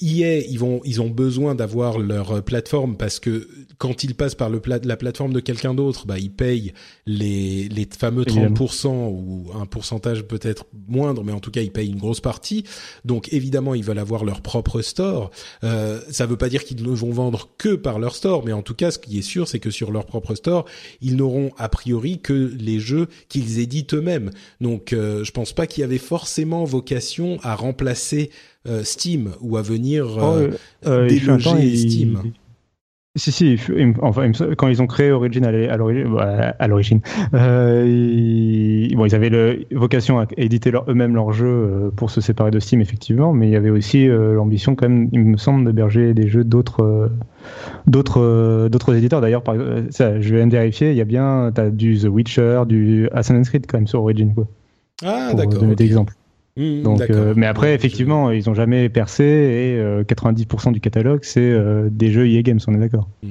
EA, ils vont, ils ont besoin d'avoir leur plateforme parce que quand ils passent par le plat, la plateforme de quelqu'un d'autre, bah, ils payent les, les fameux 30% ou un pourcentage peut-être moindre, mais en tout cas, ils payent une grosse partie. Donc, évidemment, ils veulent avoir leur propre store. Euh, ça veut pas dire qu'ils ne vont vendre que par leur store, mais en tout cas, ce qui est sûr, c'est que sur leur propre store, ils n'auront a priori que les jeux qu'ils éditent eux-mêmes. Donc, euh, je pense pas qu'il y avait forcément vocation à remplacer euh, Steam ou à venir euh, oh, euh, déloger Steam. Si, si, enfin, quand ils ont créé Origin à l'origine, euh, ils, bon, ils avaient le, vocation à éditer eux-mêmes leurs jeux pour se séparer de Steam, effectivement, mais il y avait aussi l'ambition, quand même, il me semble, d'héberger des jeux d'autres d'autres d'autres éditeurs. D'ailleurs, je viens de vérifier, il y a bien, as du The Witcher, du Assassin's Creed, quand même, sur Origin, quoi. Ah, d'accord. Donner des exemples. Mmh, Donc, euh, mais après, effectivement, ils ont jamais percé et 90% euh, du catalogue, c'est euh, des jeux EA Games, on est d'accord. Mmh.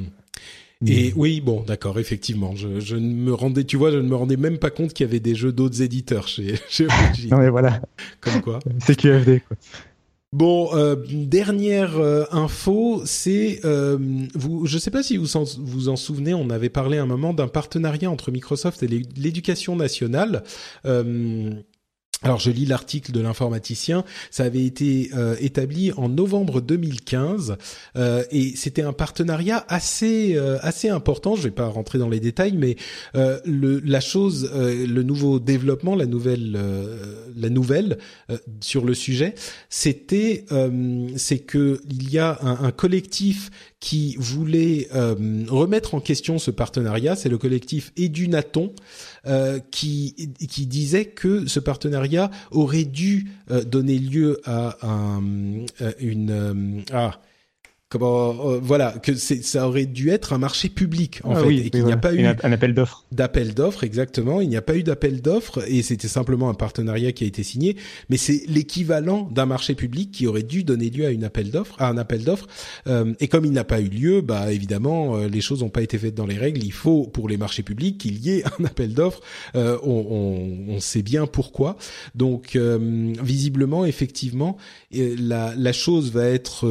Et oui, bon, d'accord, effectivement. Je, je, ne me rendais, tu vois, je ne me rendais même pas compte qu'il y avait des jeux d'autres éditeurs chez, chez non mais voilà. Comme quoi. C'est QFD, quoi. Bon, euh, dernière info, c'est euh, vous. Je sais pas si vous vous en souvenez. On avait parlé un moment d'un partenariat entre Microsoft et l'éducation nationale. Euh, alors je lis l'article de l'informaticien, ça avait été euh, établi en novembre 2015 euh, et c'était un partenariat assez euh, assez important. Je vais pas rentrer dans les détails, mais le, la chose, le nouveau développement, la nouvelle la nouvelle sur le sujet, c'était c'est que il y a un, un collectif qui voulait remettre en question ce partenariat. C'est le collectif Edunaton euh, qui qui disait que ce partenariat aurait dû euh, donner lieu à un, euh, une ah comment euh, voilà que c'est ça aurait dû être un marché public en ah fait et qu'il n'y a pas eu un appel d'offres. d'appel d'offres exactement. Il n'y a pas eu d'appel d'offres et c'était simplement un partenariat qui a été signé. Mais c'est l'équivalent d'un marché public qui aurait dû donner lieu à une appel d'offres à un appel d'offres. Euh, et comme il n'a pas eu lieu bah évidemment euh, les choses n'ont pas été faites dans les règles. Il faut pour les marchés publics qu'il y ait un appel d'offres. On, on, on, sait bien pourquoi. Donc visiblement effectivement la, la chose va être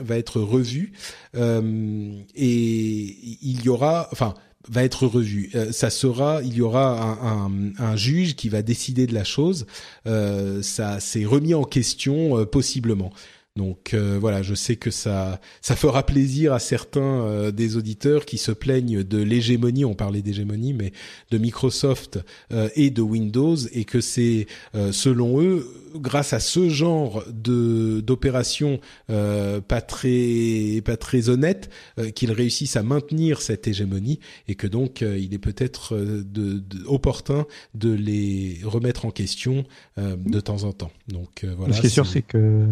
va être revu euh, et il y aura, enfin va être revu. Euh, ça sera, il y aura un, juge qui va décider de la chose. Euh, ça s'est remis en question possiblement. Donc euh, voilà, je sais que ça ça fera plaisir à certains euh, des auditeurs qui se plaignent de l'hégémonie, on parlait d'hégémonie, mais de Microsoft euh, et de Windows, et que c'est selon eux, grâce à ce genre de d'opérations pas très pas très honnêtes, qu'ils réussissent à maintenir cette hégémonie, et que donc il est peut-être de, opportun de les remettre en question de temps en temps. Donc voilà. Ce qui est sûr, c'est que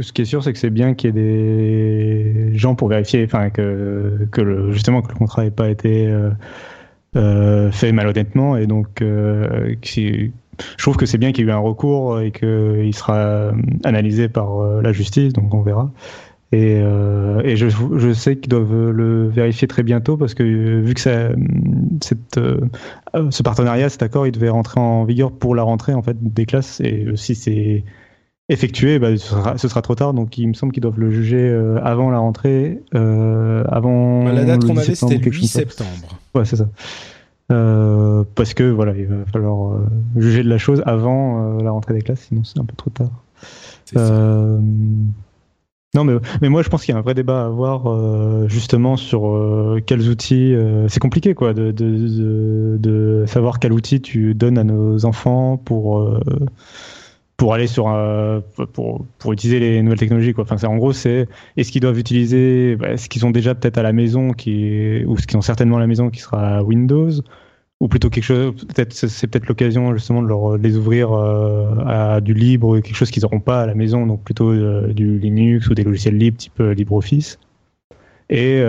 ce qui est sûr, c'est que c'est bien qu'il y ait des gens pour vérifier, que, le, justement que le contrat n'ait pas été euh, euh, fait malhonnêtement, et donc euh, je trouve que c'est bien qu'il y ait eu un recours et qu'il sera analysé par la justice, donc on verra. Et, je, sais qu'ils doivent le vérifier très bientôt parce que vu que ce partenariat, cet accord, il devait rentrer en vigueur pour la rentrée en fait des classes et si c'est effectué, bah, ce, sera, ce, sera, trop tard. Donc il me semble qu'ils doivent le juger euh, avant la rentrée, euh, avant. Bah, la date qu'on avait, c'était le 8 septembre. Ouais, c'est ça. Euh, parce que voilà, il va falloir euh, juger de la chose avant euh, la rentrée des classes, sinon c'est un peu trop tard. non, mais, mais moi je pense qu'il y a un vrai débat à avoir justement sur quels outils. c'est compliqué quoi de, de, de, de, savoir quel outil tu donnes à nos enfants pour pour aller sur un, pour, pour utiliser les nouvelles technologies quoi. Enfin c'est en gros c'est est-ce qu'ils doivent utiliser bah, ce qu'ils ont déjà peut-être à la maison qui ou ce qu'ils ont certainement à la maison qui sera Windows ou plutôt quelque chose peut-être c'est peut-être l'occasion justement de leur les ouvrir euh, à du libre quelque chose qu'ils n'auront pas à la maison donc plutôt euh, du Linux ou des logiciels libres type euh, LibreOffice et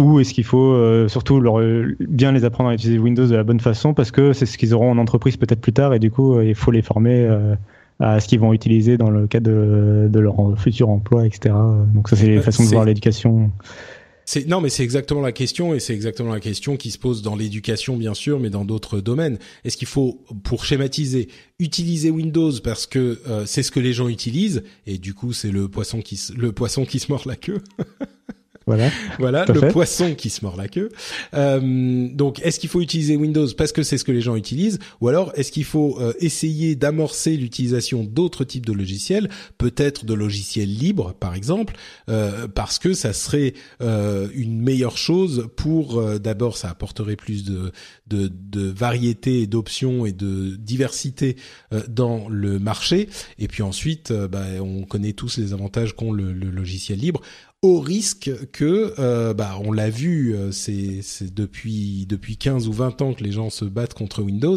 ou est-ce qu'il faut euh, surtout leur, bien les apprendre à utiliser Windows de la bonne façon parce que c'est ce qu'ils auront en entreprise peut-être plus tard et du coup euh, il faut les former euh, à ce qu'ils vont utiliser dans le cadre de, de leur futur emploi, etc. Donc ça, c'est les façons de voir l'éducation. non, mais c'est exactement la question, et c'est exactement la question qui se pose dans l'éducation, bien sûr, mais dans d'autres domaines. Est-ce qu'il faut, pour schématiser, utiliser Windows parce que euh, c'est ce que les gens utilisent, et du coup, c'est le poisson qui le poisson qui se mord la queue? Voilà, voilà le poisson qui se mord la queue. Euh, donc, est-ce qu'il faut utiliser Windows parce que c'est ce que les gens utilisent, ou alors est-ce qu'il faut euh, essayer d'amorcer l'utilisation d'autres types de logiciels, peut-être de logiciels libres, par exemple, euh, parce que ça serait euh, une meilleure chose pour euh, d'abord, ça apporterait plus de de, de variété, d'options et de diversité dans le marché, et puis ensuite, bah, on connaît tous les avantages qu'ont le, le logiciel libre au risque que, euh, bah, on l'a vu, euh, c'est depuis depuis 15 ou 20 ans que les gens se battent contre Windows,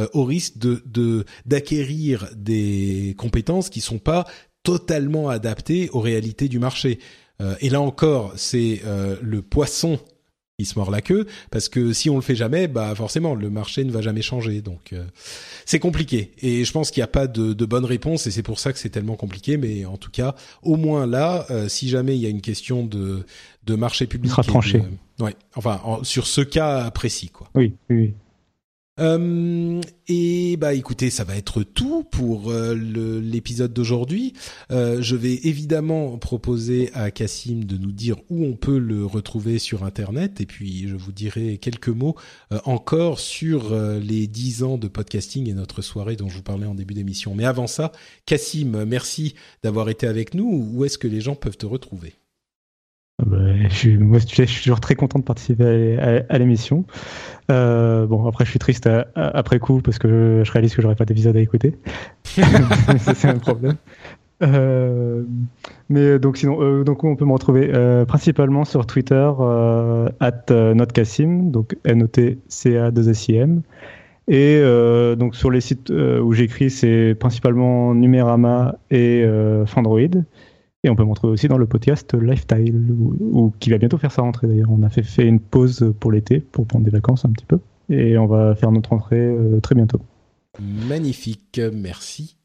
euh, au risque de d'acquérir des compétences qui sont pas totalement adaptées aux réalités du marché. et là encore, c'est le poisson il se mord la queue parce que si on le fait jamais, bah forcément le marché ne va jamais changer. Donc euh, c'est compliqué et je pense qu'il n'y a pas de, de, bonne réponse et c'est pour ça que c'est tellement compliqué. Mais en tout cas, au moins là, euh, si jamais il y a une question de de marché public, sera tranché. ouais, enfin sur ce cas précis quoi. Oui, oui. Euh, et bah écoutez, ça va être tout pour euh, l'épisode d'aujourd'hui. Euh, je vais évidemment proposer à Cassim de nous dire où on peut le retrouver sur Internet, et puis je vous dirai quelques mots euh, encore sur les 10 ans de podcasting et notre soirée dont je vous parlais en début d'émission. Mais avant ça, Cassim, merci d'avoir été avec nous. Où est-ce que les gens peuvent te retrouver? Je suis, moi, je suis toujours très content de participer à, l'émission. Euh, bon, après, je suis triste après coup parce que je, réalise que j'aurais pas d'épisode à écouter. c'est un problème. Euh, mais donc sinon, euh, donc on peut me retrouver euh, principalement sur Twitter euh, at notcassim, donc N O T C A 2 S I M. Et donc sur les sites où j'écris, c'est principalement Numérama et Fandroid. Et on peut montrer aussi dans le podcast Lifestyle, ou, qui va bientôt faire sa rentrée d'ailleurs. On a fait, fait une pause pour l'été, pour prendre des vacances un petit peu. Et on va faire notre rentrée euh, très bientôt. Magnifique, merci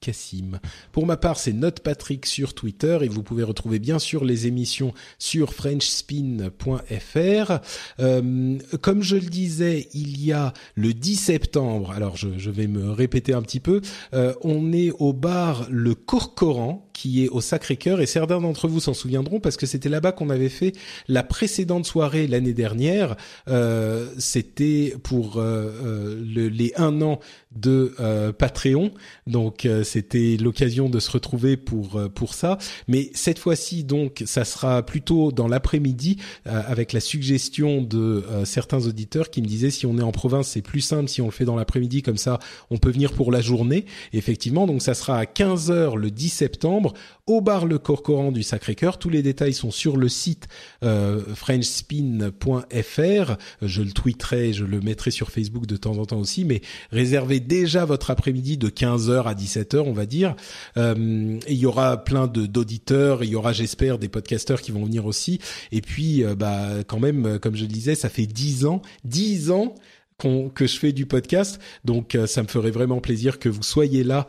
Pour ma part, c'est Note Patrick sur Twitter et vous pouvez retrouver bien sûr les émissions sur frenchspin.fr. Euh, comme je le disais, il y a le 10 septembre, alors je, vais me répéter un petit peu, euh, on est au bar Le Corcoran qui est au Sacré-Cœur et certains d'entre vous s'en souviendront parce que c'était là-bas qu'on avait fait la précédente soirée l'année dernière. Euh, c'était pour le, les un an de Patreon, donc c'était l'occasion de se retrouver pour euh, pour ça. Mais cette fois-ci, donc, ça sera plutôt dans l'après-midi euh, avec la suggestion de euh, certains auditeurs qui me disaient si on est en province, c'est plus simple si on le fait dans l'après-midi comme ça, on peut venir pour la journée. effectivement, donc ça sera à 15 h le 10 septembre au bar Le Corcoran du Sacré-Cœur. Tous les détails sont sur le site frenchspin.fr. Je le tweeterai, je le mettrai sur Facebook de temps en temps aussi, mais réservez déjà votre après-midi de 15h à 17h on va dire. Euh, il y aura plein de d'auditeurs, il y aura, j'espère, des podcasteurs qui vont venir aussi. Et puis, euh, bah, quand même, euh, comme je le disais, ça fait dix ans, dix ans que je fais du podcast. Donc ça me ferait vraiment plaisir que vous soyez là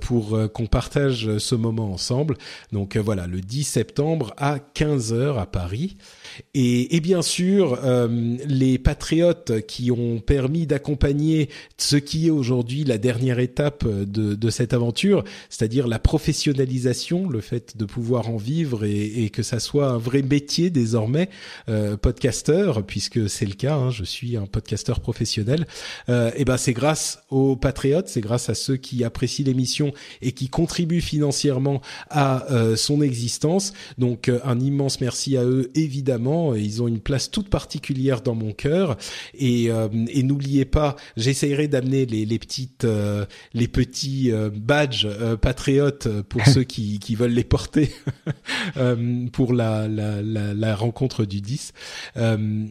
pour qu'on partage ce moment ensemble. Donc voilà, le 10 septembre à 15h à Paris. Et, et bien sûr, euh, les patriotes qui ont permis d'accompagner ce qui est aujourd'hui la dernière étape de, de cette aventure, c'est-à-dire la professionnalisation, le fait de pouvoir en vivre et, et que ça soit un vrai métier désormais, euh, podcasteur, puisque c'est le cas, hein, je suis un podcasteur professionnel. Euh, et ben c'est grâce aux patriotes, c'est grâce à ceux qui apprécient l'émission et qui contribuent financièrement à euh, son existence. Donc euh, un immense merci à eux évidemment ils ont une place toute particulière dans mon cœur. Et, euh, et n'oubliez pas, j'essayerai d'amener les, les petites, euh, les petits euh, badges patriotes pour ceux qui, qui veulent les porter pour la, la, la, la, rencontre du 10.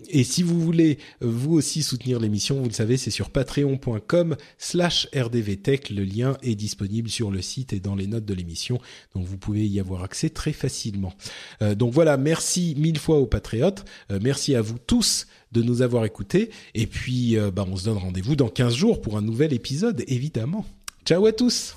et si vous voulez vous aussi soutenir l'émission, vous le savez, c'est sur patreon.com slash rdvtech. Le lien est disponible sur le site et dans les notes de l'émission. Donc vous pouvez y avoir accès très facilement. donc voilà, merci mille fois aux patriotes. Euh, merci à vous tous de nous avoir écoutés. Et puis, euh, bah, on se donne rendez-vous dans 15 jours pour un nouvel épisode, évidemment. Ciao à tous.